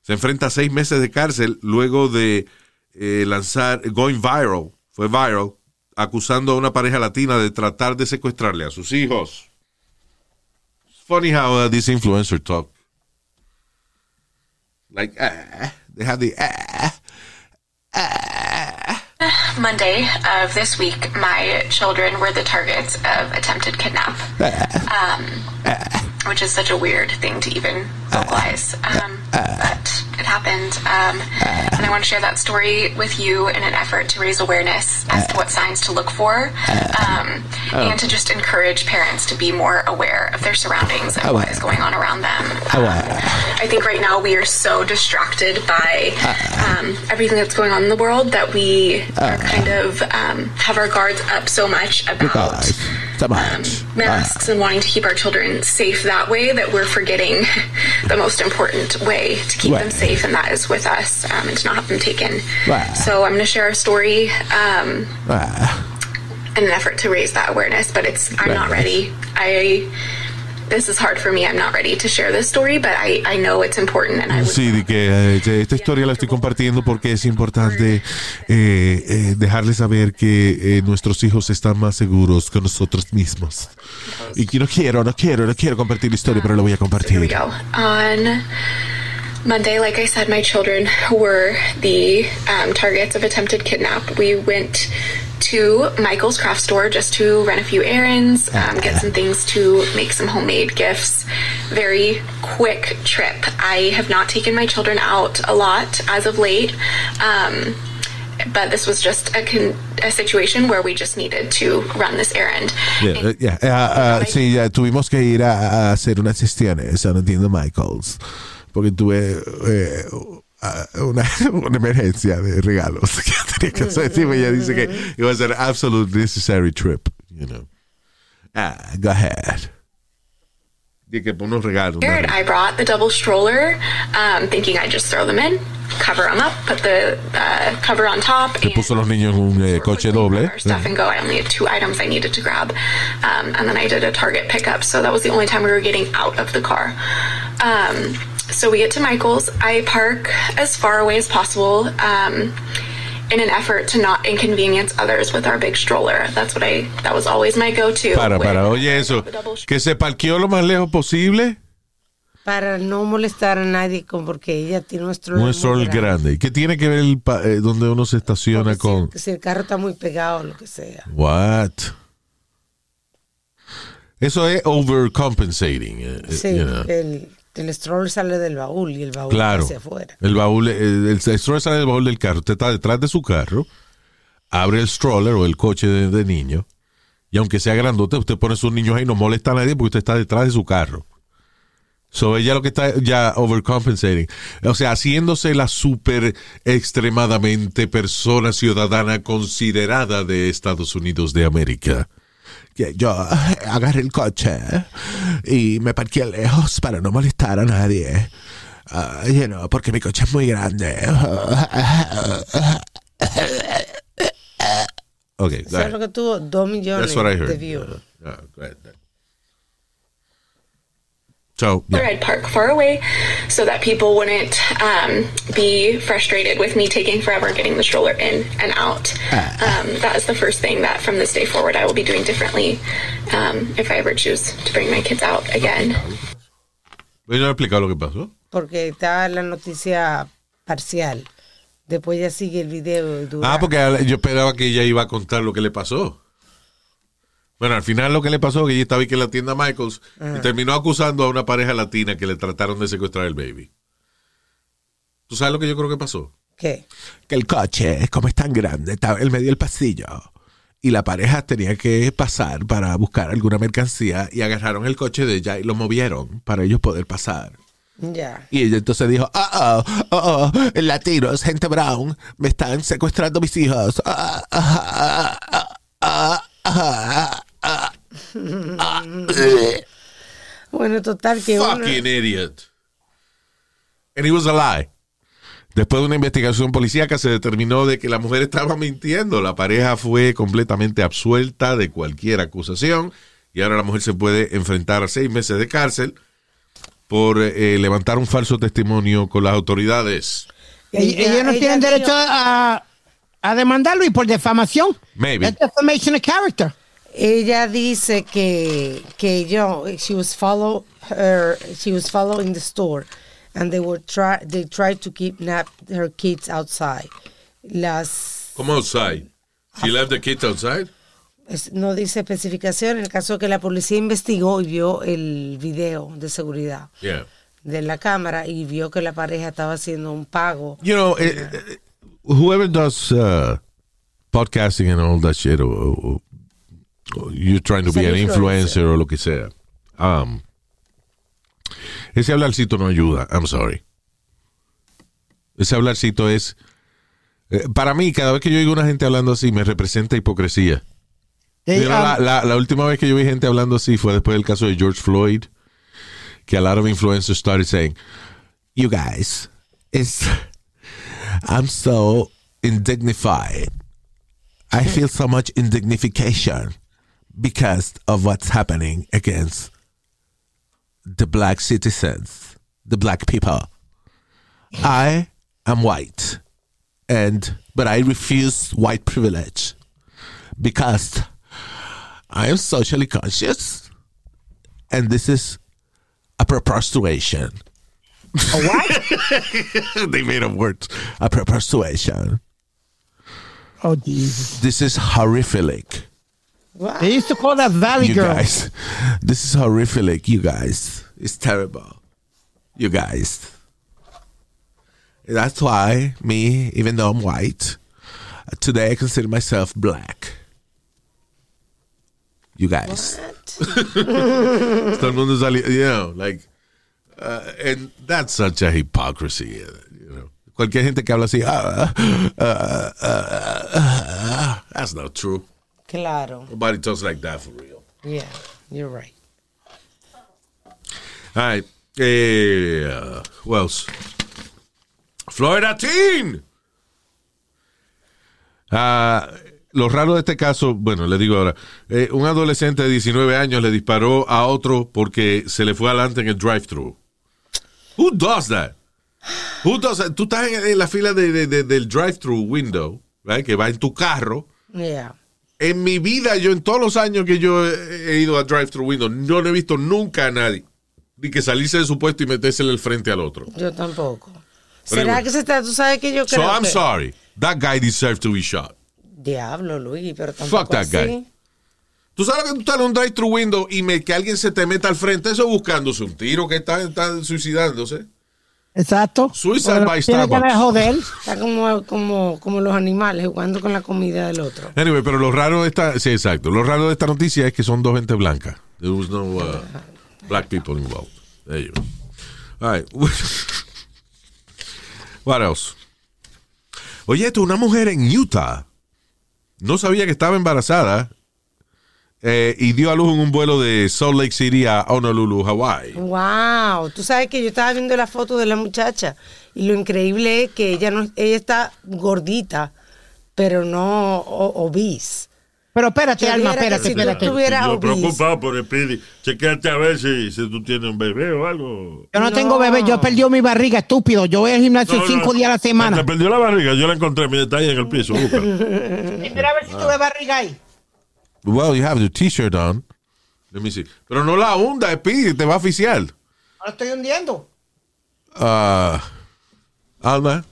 Se enfrenta a seis meses de cárcel luego de eh, lanzar, going viral, fue viral, acusando a una pareja latina de tratar de secuestrarle a sus hijos. Funny how uh, these influencers talk. Like, ah, they have the ah. Monday of this week, my children were the targets of attempted kidnap, um, which is such a weird thing to even vocalize. Um, but it happened, um, and I want to share that story with you in an effort to raise awareness as to what signs to look for, um, and to just encourage parents to be more aware of their surroundings and what is going on around them. Um, I think right now we are so distracted by um, everything that's going on in the world that we are kind of um, have our guards up so much about um, masks and wanting to keep our children safe that way that we're forgetting the most important way to keep them safe, and that is with us um, and to not have them taken. So I'm going to share a story um, in an effort to raise that awareness, but it's I'm not ready. I this is hard for me. I'm not ready to share this story, but I, I know it's important and I Sí, de que eh, esta historia la estoy compartiendo porque es importante eh, eh, dejarles saber que eh, nuestros hijos están más seguros que nosotros mismos. Y que no quiero, no quiero, no quiero compartir la historia, pero lo voy a compartir. go. On Monday, like I said, my children were the um, targets of attempted kidnap. We went to Michael's craft store just to run a few errands, um, get some things to make some homemade gifts. Very quick trip. I have not taken my children out a lot as of late. Um, but this was just a, con- a situation where we just needed to run this errand. Yeah, yeah, ah, ah, sí, ya tuvimos que ir a, a hacer unas gestiones a Michaels porque tuve eh, una, <laughs> una emergencia de regalos que tenía que hacer. Sí, ella dice que it was an absolute necessary trip, you know. Ah, go ahead. Que unos regalos. I brought the double stroller, um, thinking I'd just throw them in, cover them up, put the uh, cover on top, and puso los niños en un eh, coche doble. stuff and go. I only had two items I needed to grab, um, and then I did a Target pickup, so that was the only time we were getting out of the car. Um, so we get to Michael's. I park as far away as possible. Um, in an effort to not inconvenience others with our big stroller. That's what I. That was always my go-to. Para, para, oye eso. Que se parqueó lo más lejos posible. Para no molestar a nadie con porque ella tiene un stroller. Un muy sol grande. ¿Y qué tiene que ver el pa- eh, donde uno se estaciona Porque con... Si, si el carro está muy pegado o lo que sea. What? Eso es overcompensating. eh, eh, Sí, you know. el, el stroller sale del baúl y el baúl Claro. hacia afuera. El baúl, el, el stroller sale del baúl del carro. Usted está detrás de su carro, abre el stroller o el coche de, de niño, y aunque sea grandote, usted pone sus niños ahí, no molesta a nadie porque usted está detrás de su carro. So ella lo que está ya overcompensating. O sea, haciéndose la super extremadamente persona ciudadana considerada de Estados Unidos de América. Que yo eh, agarré el coche y me parqué lejos para no molestar a nadie. Ah, you know, porque mi coche es muy grande. ok, go Eso es lo que tuvo dos millones That's what I de heard. views. Uh, go ahead. So, yeah. I'd park far away so that people wouldn't um, be frustrated with me taking forever getting the stroller in and out. Um, that is the first thing that from this day forward I will be doing differently um, if I ever choose to bring my kids out again. Voy a explicar lo que pasó. Porque está la noticia parcial. Después ya sigue el video. dura- Ah, porque yo esperaba que ella iba a contar lo que le pasó. Bueno, al final lo que le pasó es que ella estaba aquí en la tienda Michaels y terminó acusando a una pareja latina que le trataron de secuestrar el baby. ¿Tú sabes lo que yo creo que pasó? ¿Qué? Que el coche, como es tan grande, estaba en medio del pasillo y la pareja tenía que pasar para buscar alguna mercancía y agarraron el coche de ella y lo movieron para ellos poder pasar. Ya. Y ella entonces dijo, oh, oh, oh, oh, latinos, gente brown, me están secuestrando mis hijos. Ah, ah, ah, ah, ah, ah, eh. Bueno, total que uno- Fucking idiot. And it was a lie. Después de una investigación policíaca se determinó de que la mujer estaba mintiendo. La pareja fue completamente absuelta de cualquier acusación y ahora la mujer se puede enfrentar a seis meses de cárcel por eh, levantar un falso testimonio con las autoridades. Ell- ellos no tienen derecho a, a demandarlo y por defamación. Maybe. Defamation of character. Ella dice que que yo she was follow her she was following the store and they were try they tried to kidnap her kids outside. Las ¿Cómo outside? She left the kids outside? no dice especificación en el caso que la policía investigó y vio el video de seguridad Yeah. de la cámara y vio que la pareja estaba haciendo un pago. You know, eh, eh, whoever does uh, podcasting and all that shit, or- or you're trying to be an influencer. o lo que sea, um, ese hablarcito no ayuda. I'm sorry. Ese hablarcito es. eh, para mí, cada vez que yo oigo una gente hablando así, me representa hipocresía. They, la, um, la- la última vez que yo vi gente hablando así fue después del caso de George Floyd, que a lot of influencers started saying, "You guys, it's <laughs> I'm so indignified. I feel so much indignification because of what's happening against the black citizens, the black people. I am white, and but I refuse white privilege because I am socially conscious, and this is a perpetuation. A what? <laughs> they made up words. A perpetuation. oh, Jesus. This is horrific. They used to call that Valley you Girl. guys. This is horrific, you guys. It's terrible. You guys. That's why me, even though I'm white, today I consider myself black. You guys. <laughs> Todo el mundo sali- you know, like, uh, and that's such a hypocrisy, you know. Cualquier gente que habla así, ah, ah, ah, ah, that's not true. Claro. Nobody talks like that for real. Yeah, you're right. All right. Eh, who else? Florida Teen. Ah, lo raro de este caso, bueno, le digo ahora, eh, un adolescente de 19 años le disparó a otro porque se le fue adelante en el drive-thru. Who does that? Who does that? Tú estás en, en la fila de- de- de- del drive-thru window, right, que va en tu carro. Yeah. En mi vida, yo en todos los años que yo he, ido a drive-thru window, no he visto nunca a nadie ni que salirse de su puesto y meterse el frente al otro. Yo tampoco. Pero ¿Será que se está? Tú sabes que yo So creo I'm que... sorry. That guy deserves to be shot. Diablo, Luis, pero tampoco Fuck that así. guy. Tú sabes que tú estás en un drive-thru window y me, que alguien se te meta al frente, eso buscándose un tiro que está, está suicidándose. Exacto. Suicide by tiene que Starbucks. joder. Está como, como, como los animales jugando con la comida del otro. Anyway, pero lo raro de esta, sí, exacto. Lo raro de esta noticia es que son dos gente blanca. There was no uh, black people involved. There you go. All right. What else? Oye, esto, una mujer en Utah no sabía que estaba embarazada eh, y dio a luz en un vuelo de Salt Lake City a Honolulu, Hawaii. Wow, tú sabes que yo estaba viendo la foto de la muchacha y lo increíble es que ella no, ella está gordita, pero no o- obese. Pero espérate, Yo Alma, espérate, si tú espérate. tuvieras Yo obese, preocupado por Speedy. Chequeate a ver si, si tú tienes un bebé o algo. Yo no, tengo bebé, yo he perdido mi barriga, estúpido. Yo voy al gimnasio No, no, cinco días a la Te semana. perdió la barriga. Yo la encontré. Está ahí en el piso. Mira a ver si tuve barriga ahí. Well, you have your t-shirt on. Let me see. Pero no la hunda, Speedy, te va a oficiar. Lo estoy hundiendo. Ah, Alma,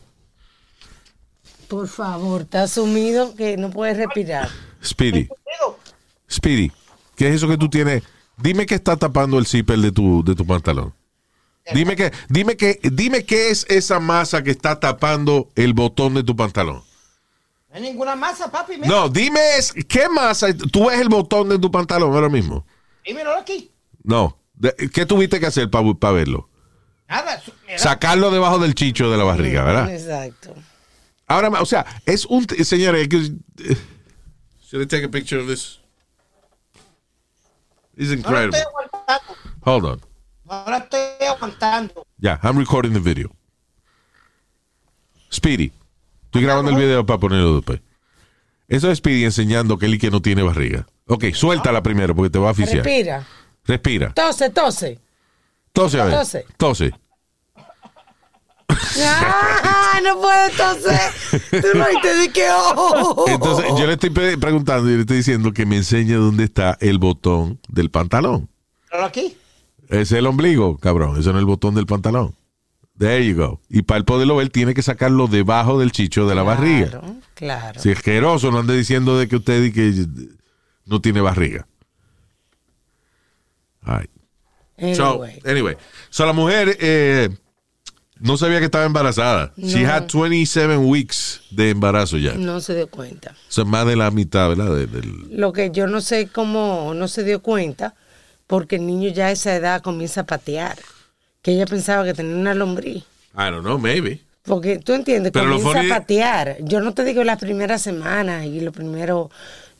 por favor, está sumido que no puedes respirar. Speedy. Speedy, ¿qué es eso que tú tienes? Dime que está tapando el zipper de tu, de tu pantalón. Dime que, dime que, dime qué es esa masa que está tapando el botón de tu pantalón. No hay ninguna masa, papi. Mira. No, dime es, qué masa. Tú ves el botón de tu pantalón ahora mismo. Dímelo aquí. No. ¿Qué tuviste que hacer para verlo? Nada. mira. Sacarlo debajo del chicho de la barriga, ¿verdad? Exacto. Ahora, o sea, es un, señores, eh, should I take a picture of this? It's incredible. estoy aguantando. Hold on. Lo estoy aguantando. Ya, I'm recording the video. Speedy. Estoy grabando el video para ponerlo después. Eso es Speedy enseñando que y que no tiene barriga. Ok, suéltala primero porque te va a oficiar. Respira. Respira. Tose, tose. Tose a ver. Tose. Tose. <laughs> ¡Ah! No puedo toser. Tú no que oh. Entonces, yo le estoy preguntando y le estoy diciendo que me enseñe dónde está el botón del pantalón. Míralo aquí. Es el ombligo, cabrón. Eso no es el botón del pantalón. There you go. Y para el poderlo ver, tiene que sacarlo debajo del chicho de la barriga. Claro. Si es asqueroso, no ande diciendo de que usted y que no tiene barriga. Ay. So, Anyway. anyway. So, la mujer eh, no sabía que estaba embarazada. She had 27 weeks de embarazo ya. No se dio cuenta. Eso es más de la mitad, ¿verdad? De- del- Lo que yo no sé cómo no se dio cuenta, porque el niño ya a esa edad comienza a patear. Que ella pensaba que tenía una lombriz. I don't know, maybe. Porque tú entiendes, Pero comienza funny- a patear. Yo no te digo las primeras semanas y lo primero,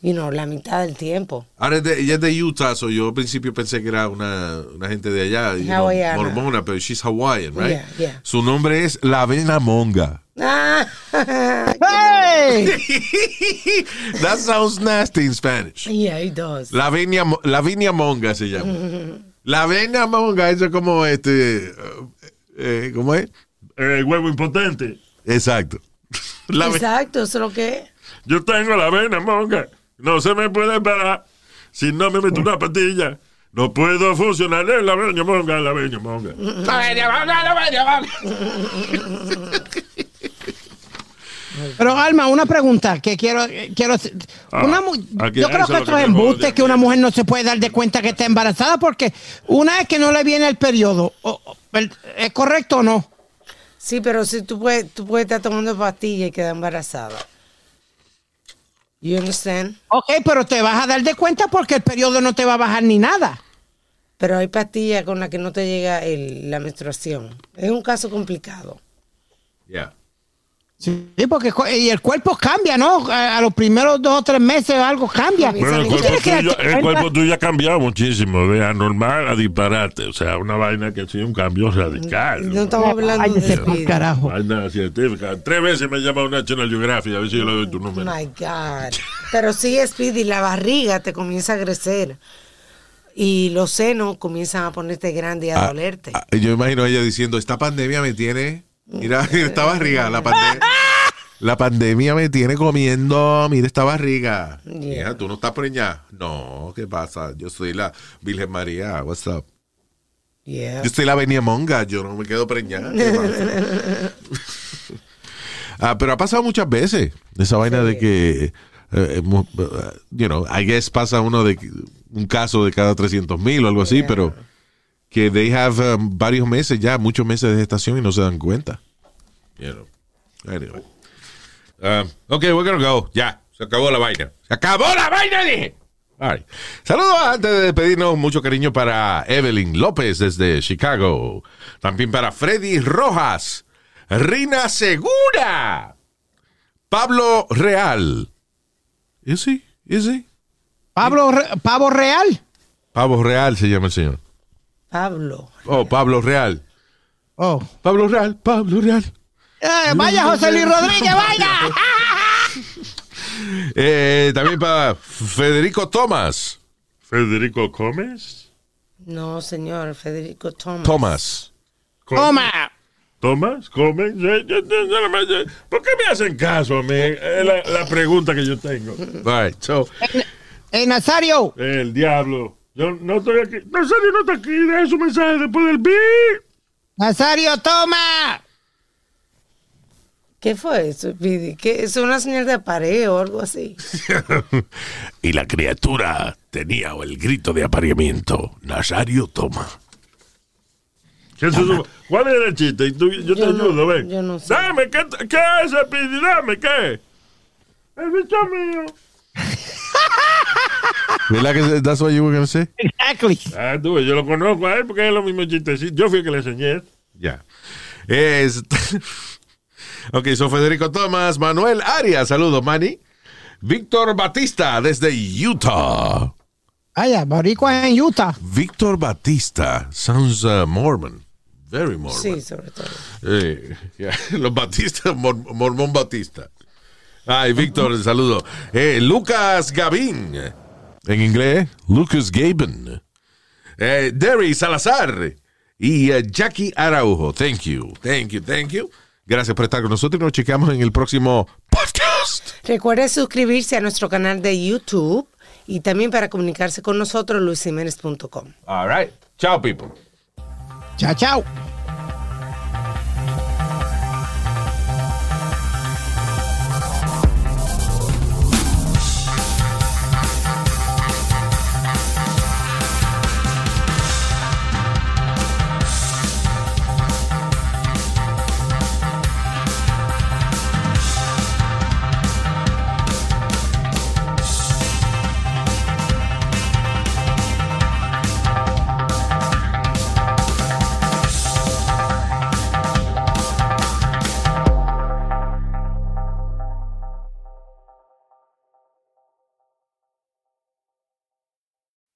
you know, la mitad del tiempo. Ahora ella es de Utah, so yo al principio pensé que era una, una gente de allá, you know, mormona, pero she's Hawaiian, right? Yeah, yeah. Su nombre es Lavena Monga. Ah, <laughs> ¡Hey! <laughs> That sounds nasty in Spanish. yeah, it does. Lavinia, Mo- Lavinia Monga se llama. <laughs> Lavinia Monga, eso es como este, uh, eh, ¿cómo es? El huevo impotente. Exacto. La- <laughs> Exacto, eso es lo que es. Yo tengo la vena, monga. No se me puede parar si no me meto una patilla. No puedo funcionar en la veña monga, la veña monga. <laughs> <laughs> Pero Alma, una pregunta que quiero, quiero hacer. Ah, Una yo creo que es esto es embuste que una mujer no se puede dar de cuenta que está embarazada porque una vez que no le viene el periodo, ¿es correcto o no? Sí, pero si tú puedes, tú puedes estar tomando pastillas y quedar embarazada. You understand? Ok, pero te vas a dar de cuenta porque el periodo no te va a bajar ni nada. Pero hay pastillas con las que no te llega el- la menstruación. Es un caso complicado. Yeah. Sí, porque y el cuerpo cambia, ¿no? A, a los primeros dos o tres meses algo cambia. Bueno, el cuerpo, tuyo, el cuerpo tuyo ha cambiado muchísimo, de anormal a disparate. O sea, una vaina que ha sido un cambio radical. No estamos hablando de carajo. Vaina científica. Tres veces me llama una National Geographic a ver si yo le doy tu número. My God. Pero sí, Speedy, la barriga te comienza a crecer. Y los senos comienzan a ponerte grande y a Ah, dolerte. ah, yo imagino a ella diciendo, esta pandemia me tiene, mira, <laughs> esta barriga, la pandemia. La pandemia me tiene comiendo, mira esta barriga. Yeah. Hija, tú no estás preñada. No, ¿qué pasa? Yo soy la Virgen María. What's up? Yeah. Yo estoy la Venia Monga, yo no me quedo preñada. <laughs> Ah, pero ha pasado muchas veces esa vaina de que eh, mu- uh, you know, I guess pasa uno de un caso de cada 300 mil o algo así, pero que they have um, varios meses ya, muchos meses de gestación y no se dan cuenta. You know. Anyway. Um, ok, we're gonna go. Ya, se acabó la vaina. Se acabó la vaina, dije. All right. Saludos antes de despedirnos, mucho cariño para Evelyn López desde Chicago. También para Freddy Rojas, Rina Segura, Pablo Real. ¿Es he? ¿Es he? Pablo, Re- Pavo Real. Pablo Real se llama el señor. Pablo. Oh, Pablo Real. Oh. Pablo Real, Pablo Real. Eh, vaya José Luis Rodríguez, vaya. <laughs> Eh, también para Federico Tomás. Federico Gómez. No, señor, Federico Thomas. Tomás. Toma. Tomás, Gómez. Yo- ¿Por qué me hacen caso a mí? Es la, la pregunta que yo tengo. All right, so, Eh, Nazario. El diablo. Yo no estoy aquí. Nazario no está aquí. Deja su mensaje después del beep. Nazario, toma. ¿Qué fue eso, Pidi? ¿Qué? ¿Es una señal de apareo o algo así? <laughs> y la criatura tenía el grito de apareamiento. Nazario toma. ¿Qué es eso? ¿Cuál era el chiste? Yo, te no- ayudo, ven. yo no sé. Dame, ¿qué, ¿qué es Pidi? Dame, ¿qué? El bicho mío. <laughs> ¿Verdad que that's what you were gonna say? Exactly. Ah, tú, yo lo conozco a él porque es lo mismo chistecito. Yo fui el que le enseñé. Ya. Es... <laughs> ok, soy Federico Tomás, Manuel Arias, saludos, Manny. Víctor Batista, desde Utah. Vaya, boricua en Utah. Víctor Batista, sounds uh, Mormon. Very Mormon. Sí, sobre todo. Eh, <laughs> ya, Los Batistas, mor- Mormón Batista. Ay, Víctor, saludo. Eh, Lucas Gavín. En inglés, Lucas Gaben. Eh, Derry Salazar. Y eh, Jackie Araujo. Thank you, thank you, thank you. Gracias por estar con nosotros y nos chequeamos en el próximo podcast. Recuerde suscribirse a nuestro canal de YouTube y también para comunicarse con nosotros, luisiménez.com. All right. Chao, people. Chao, chao.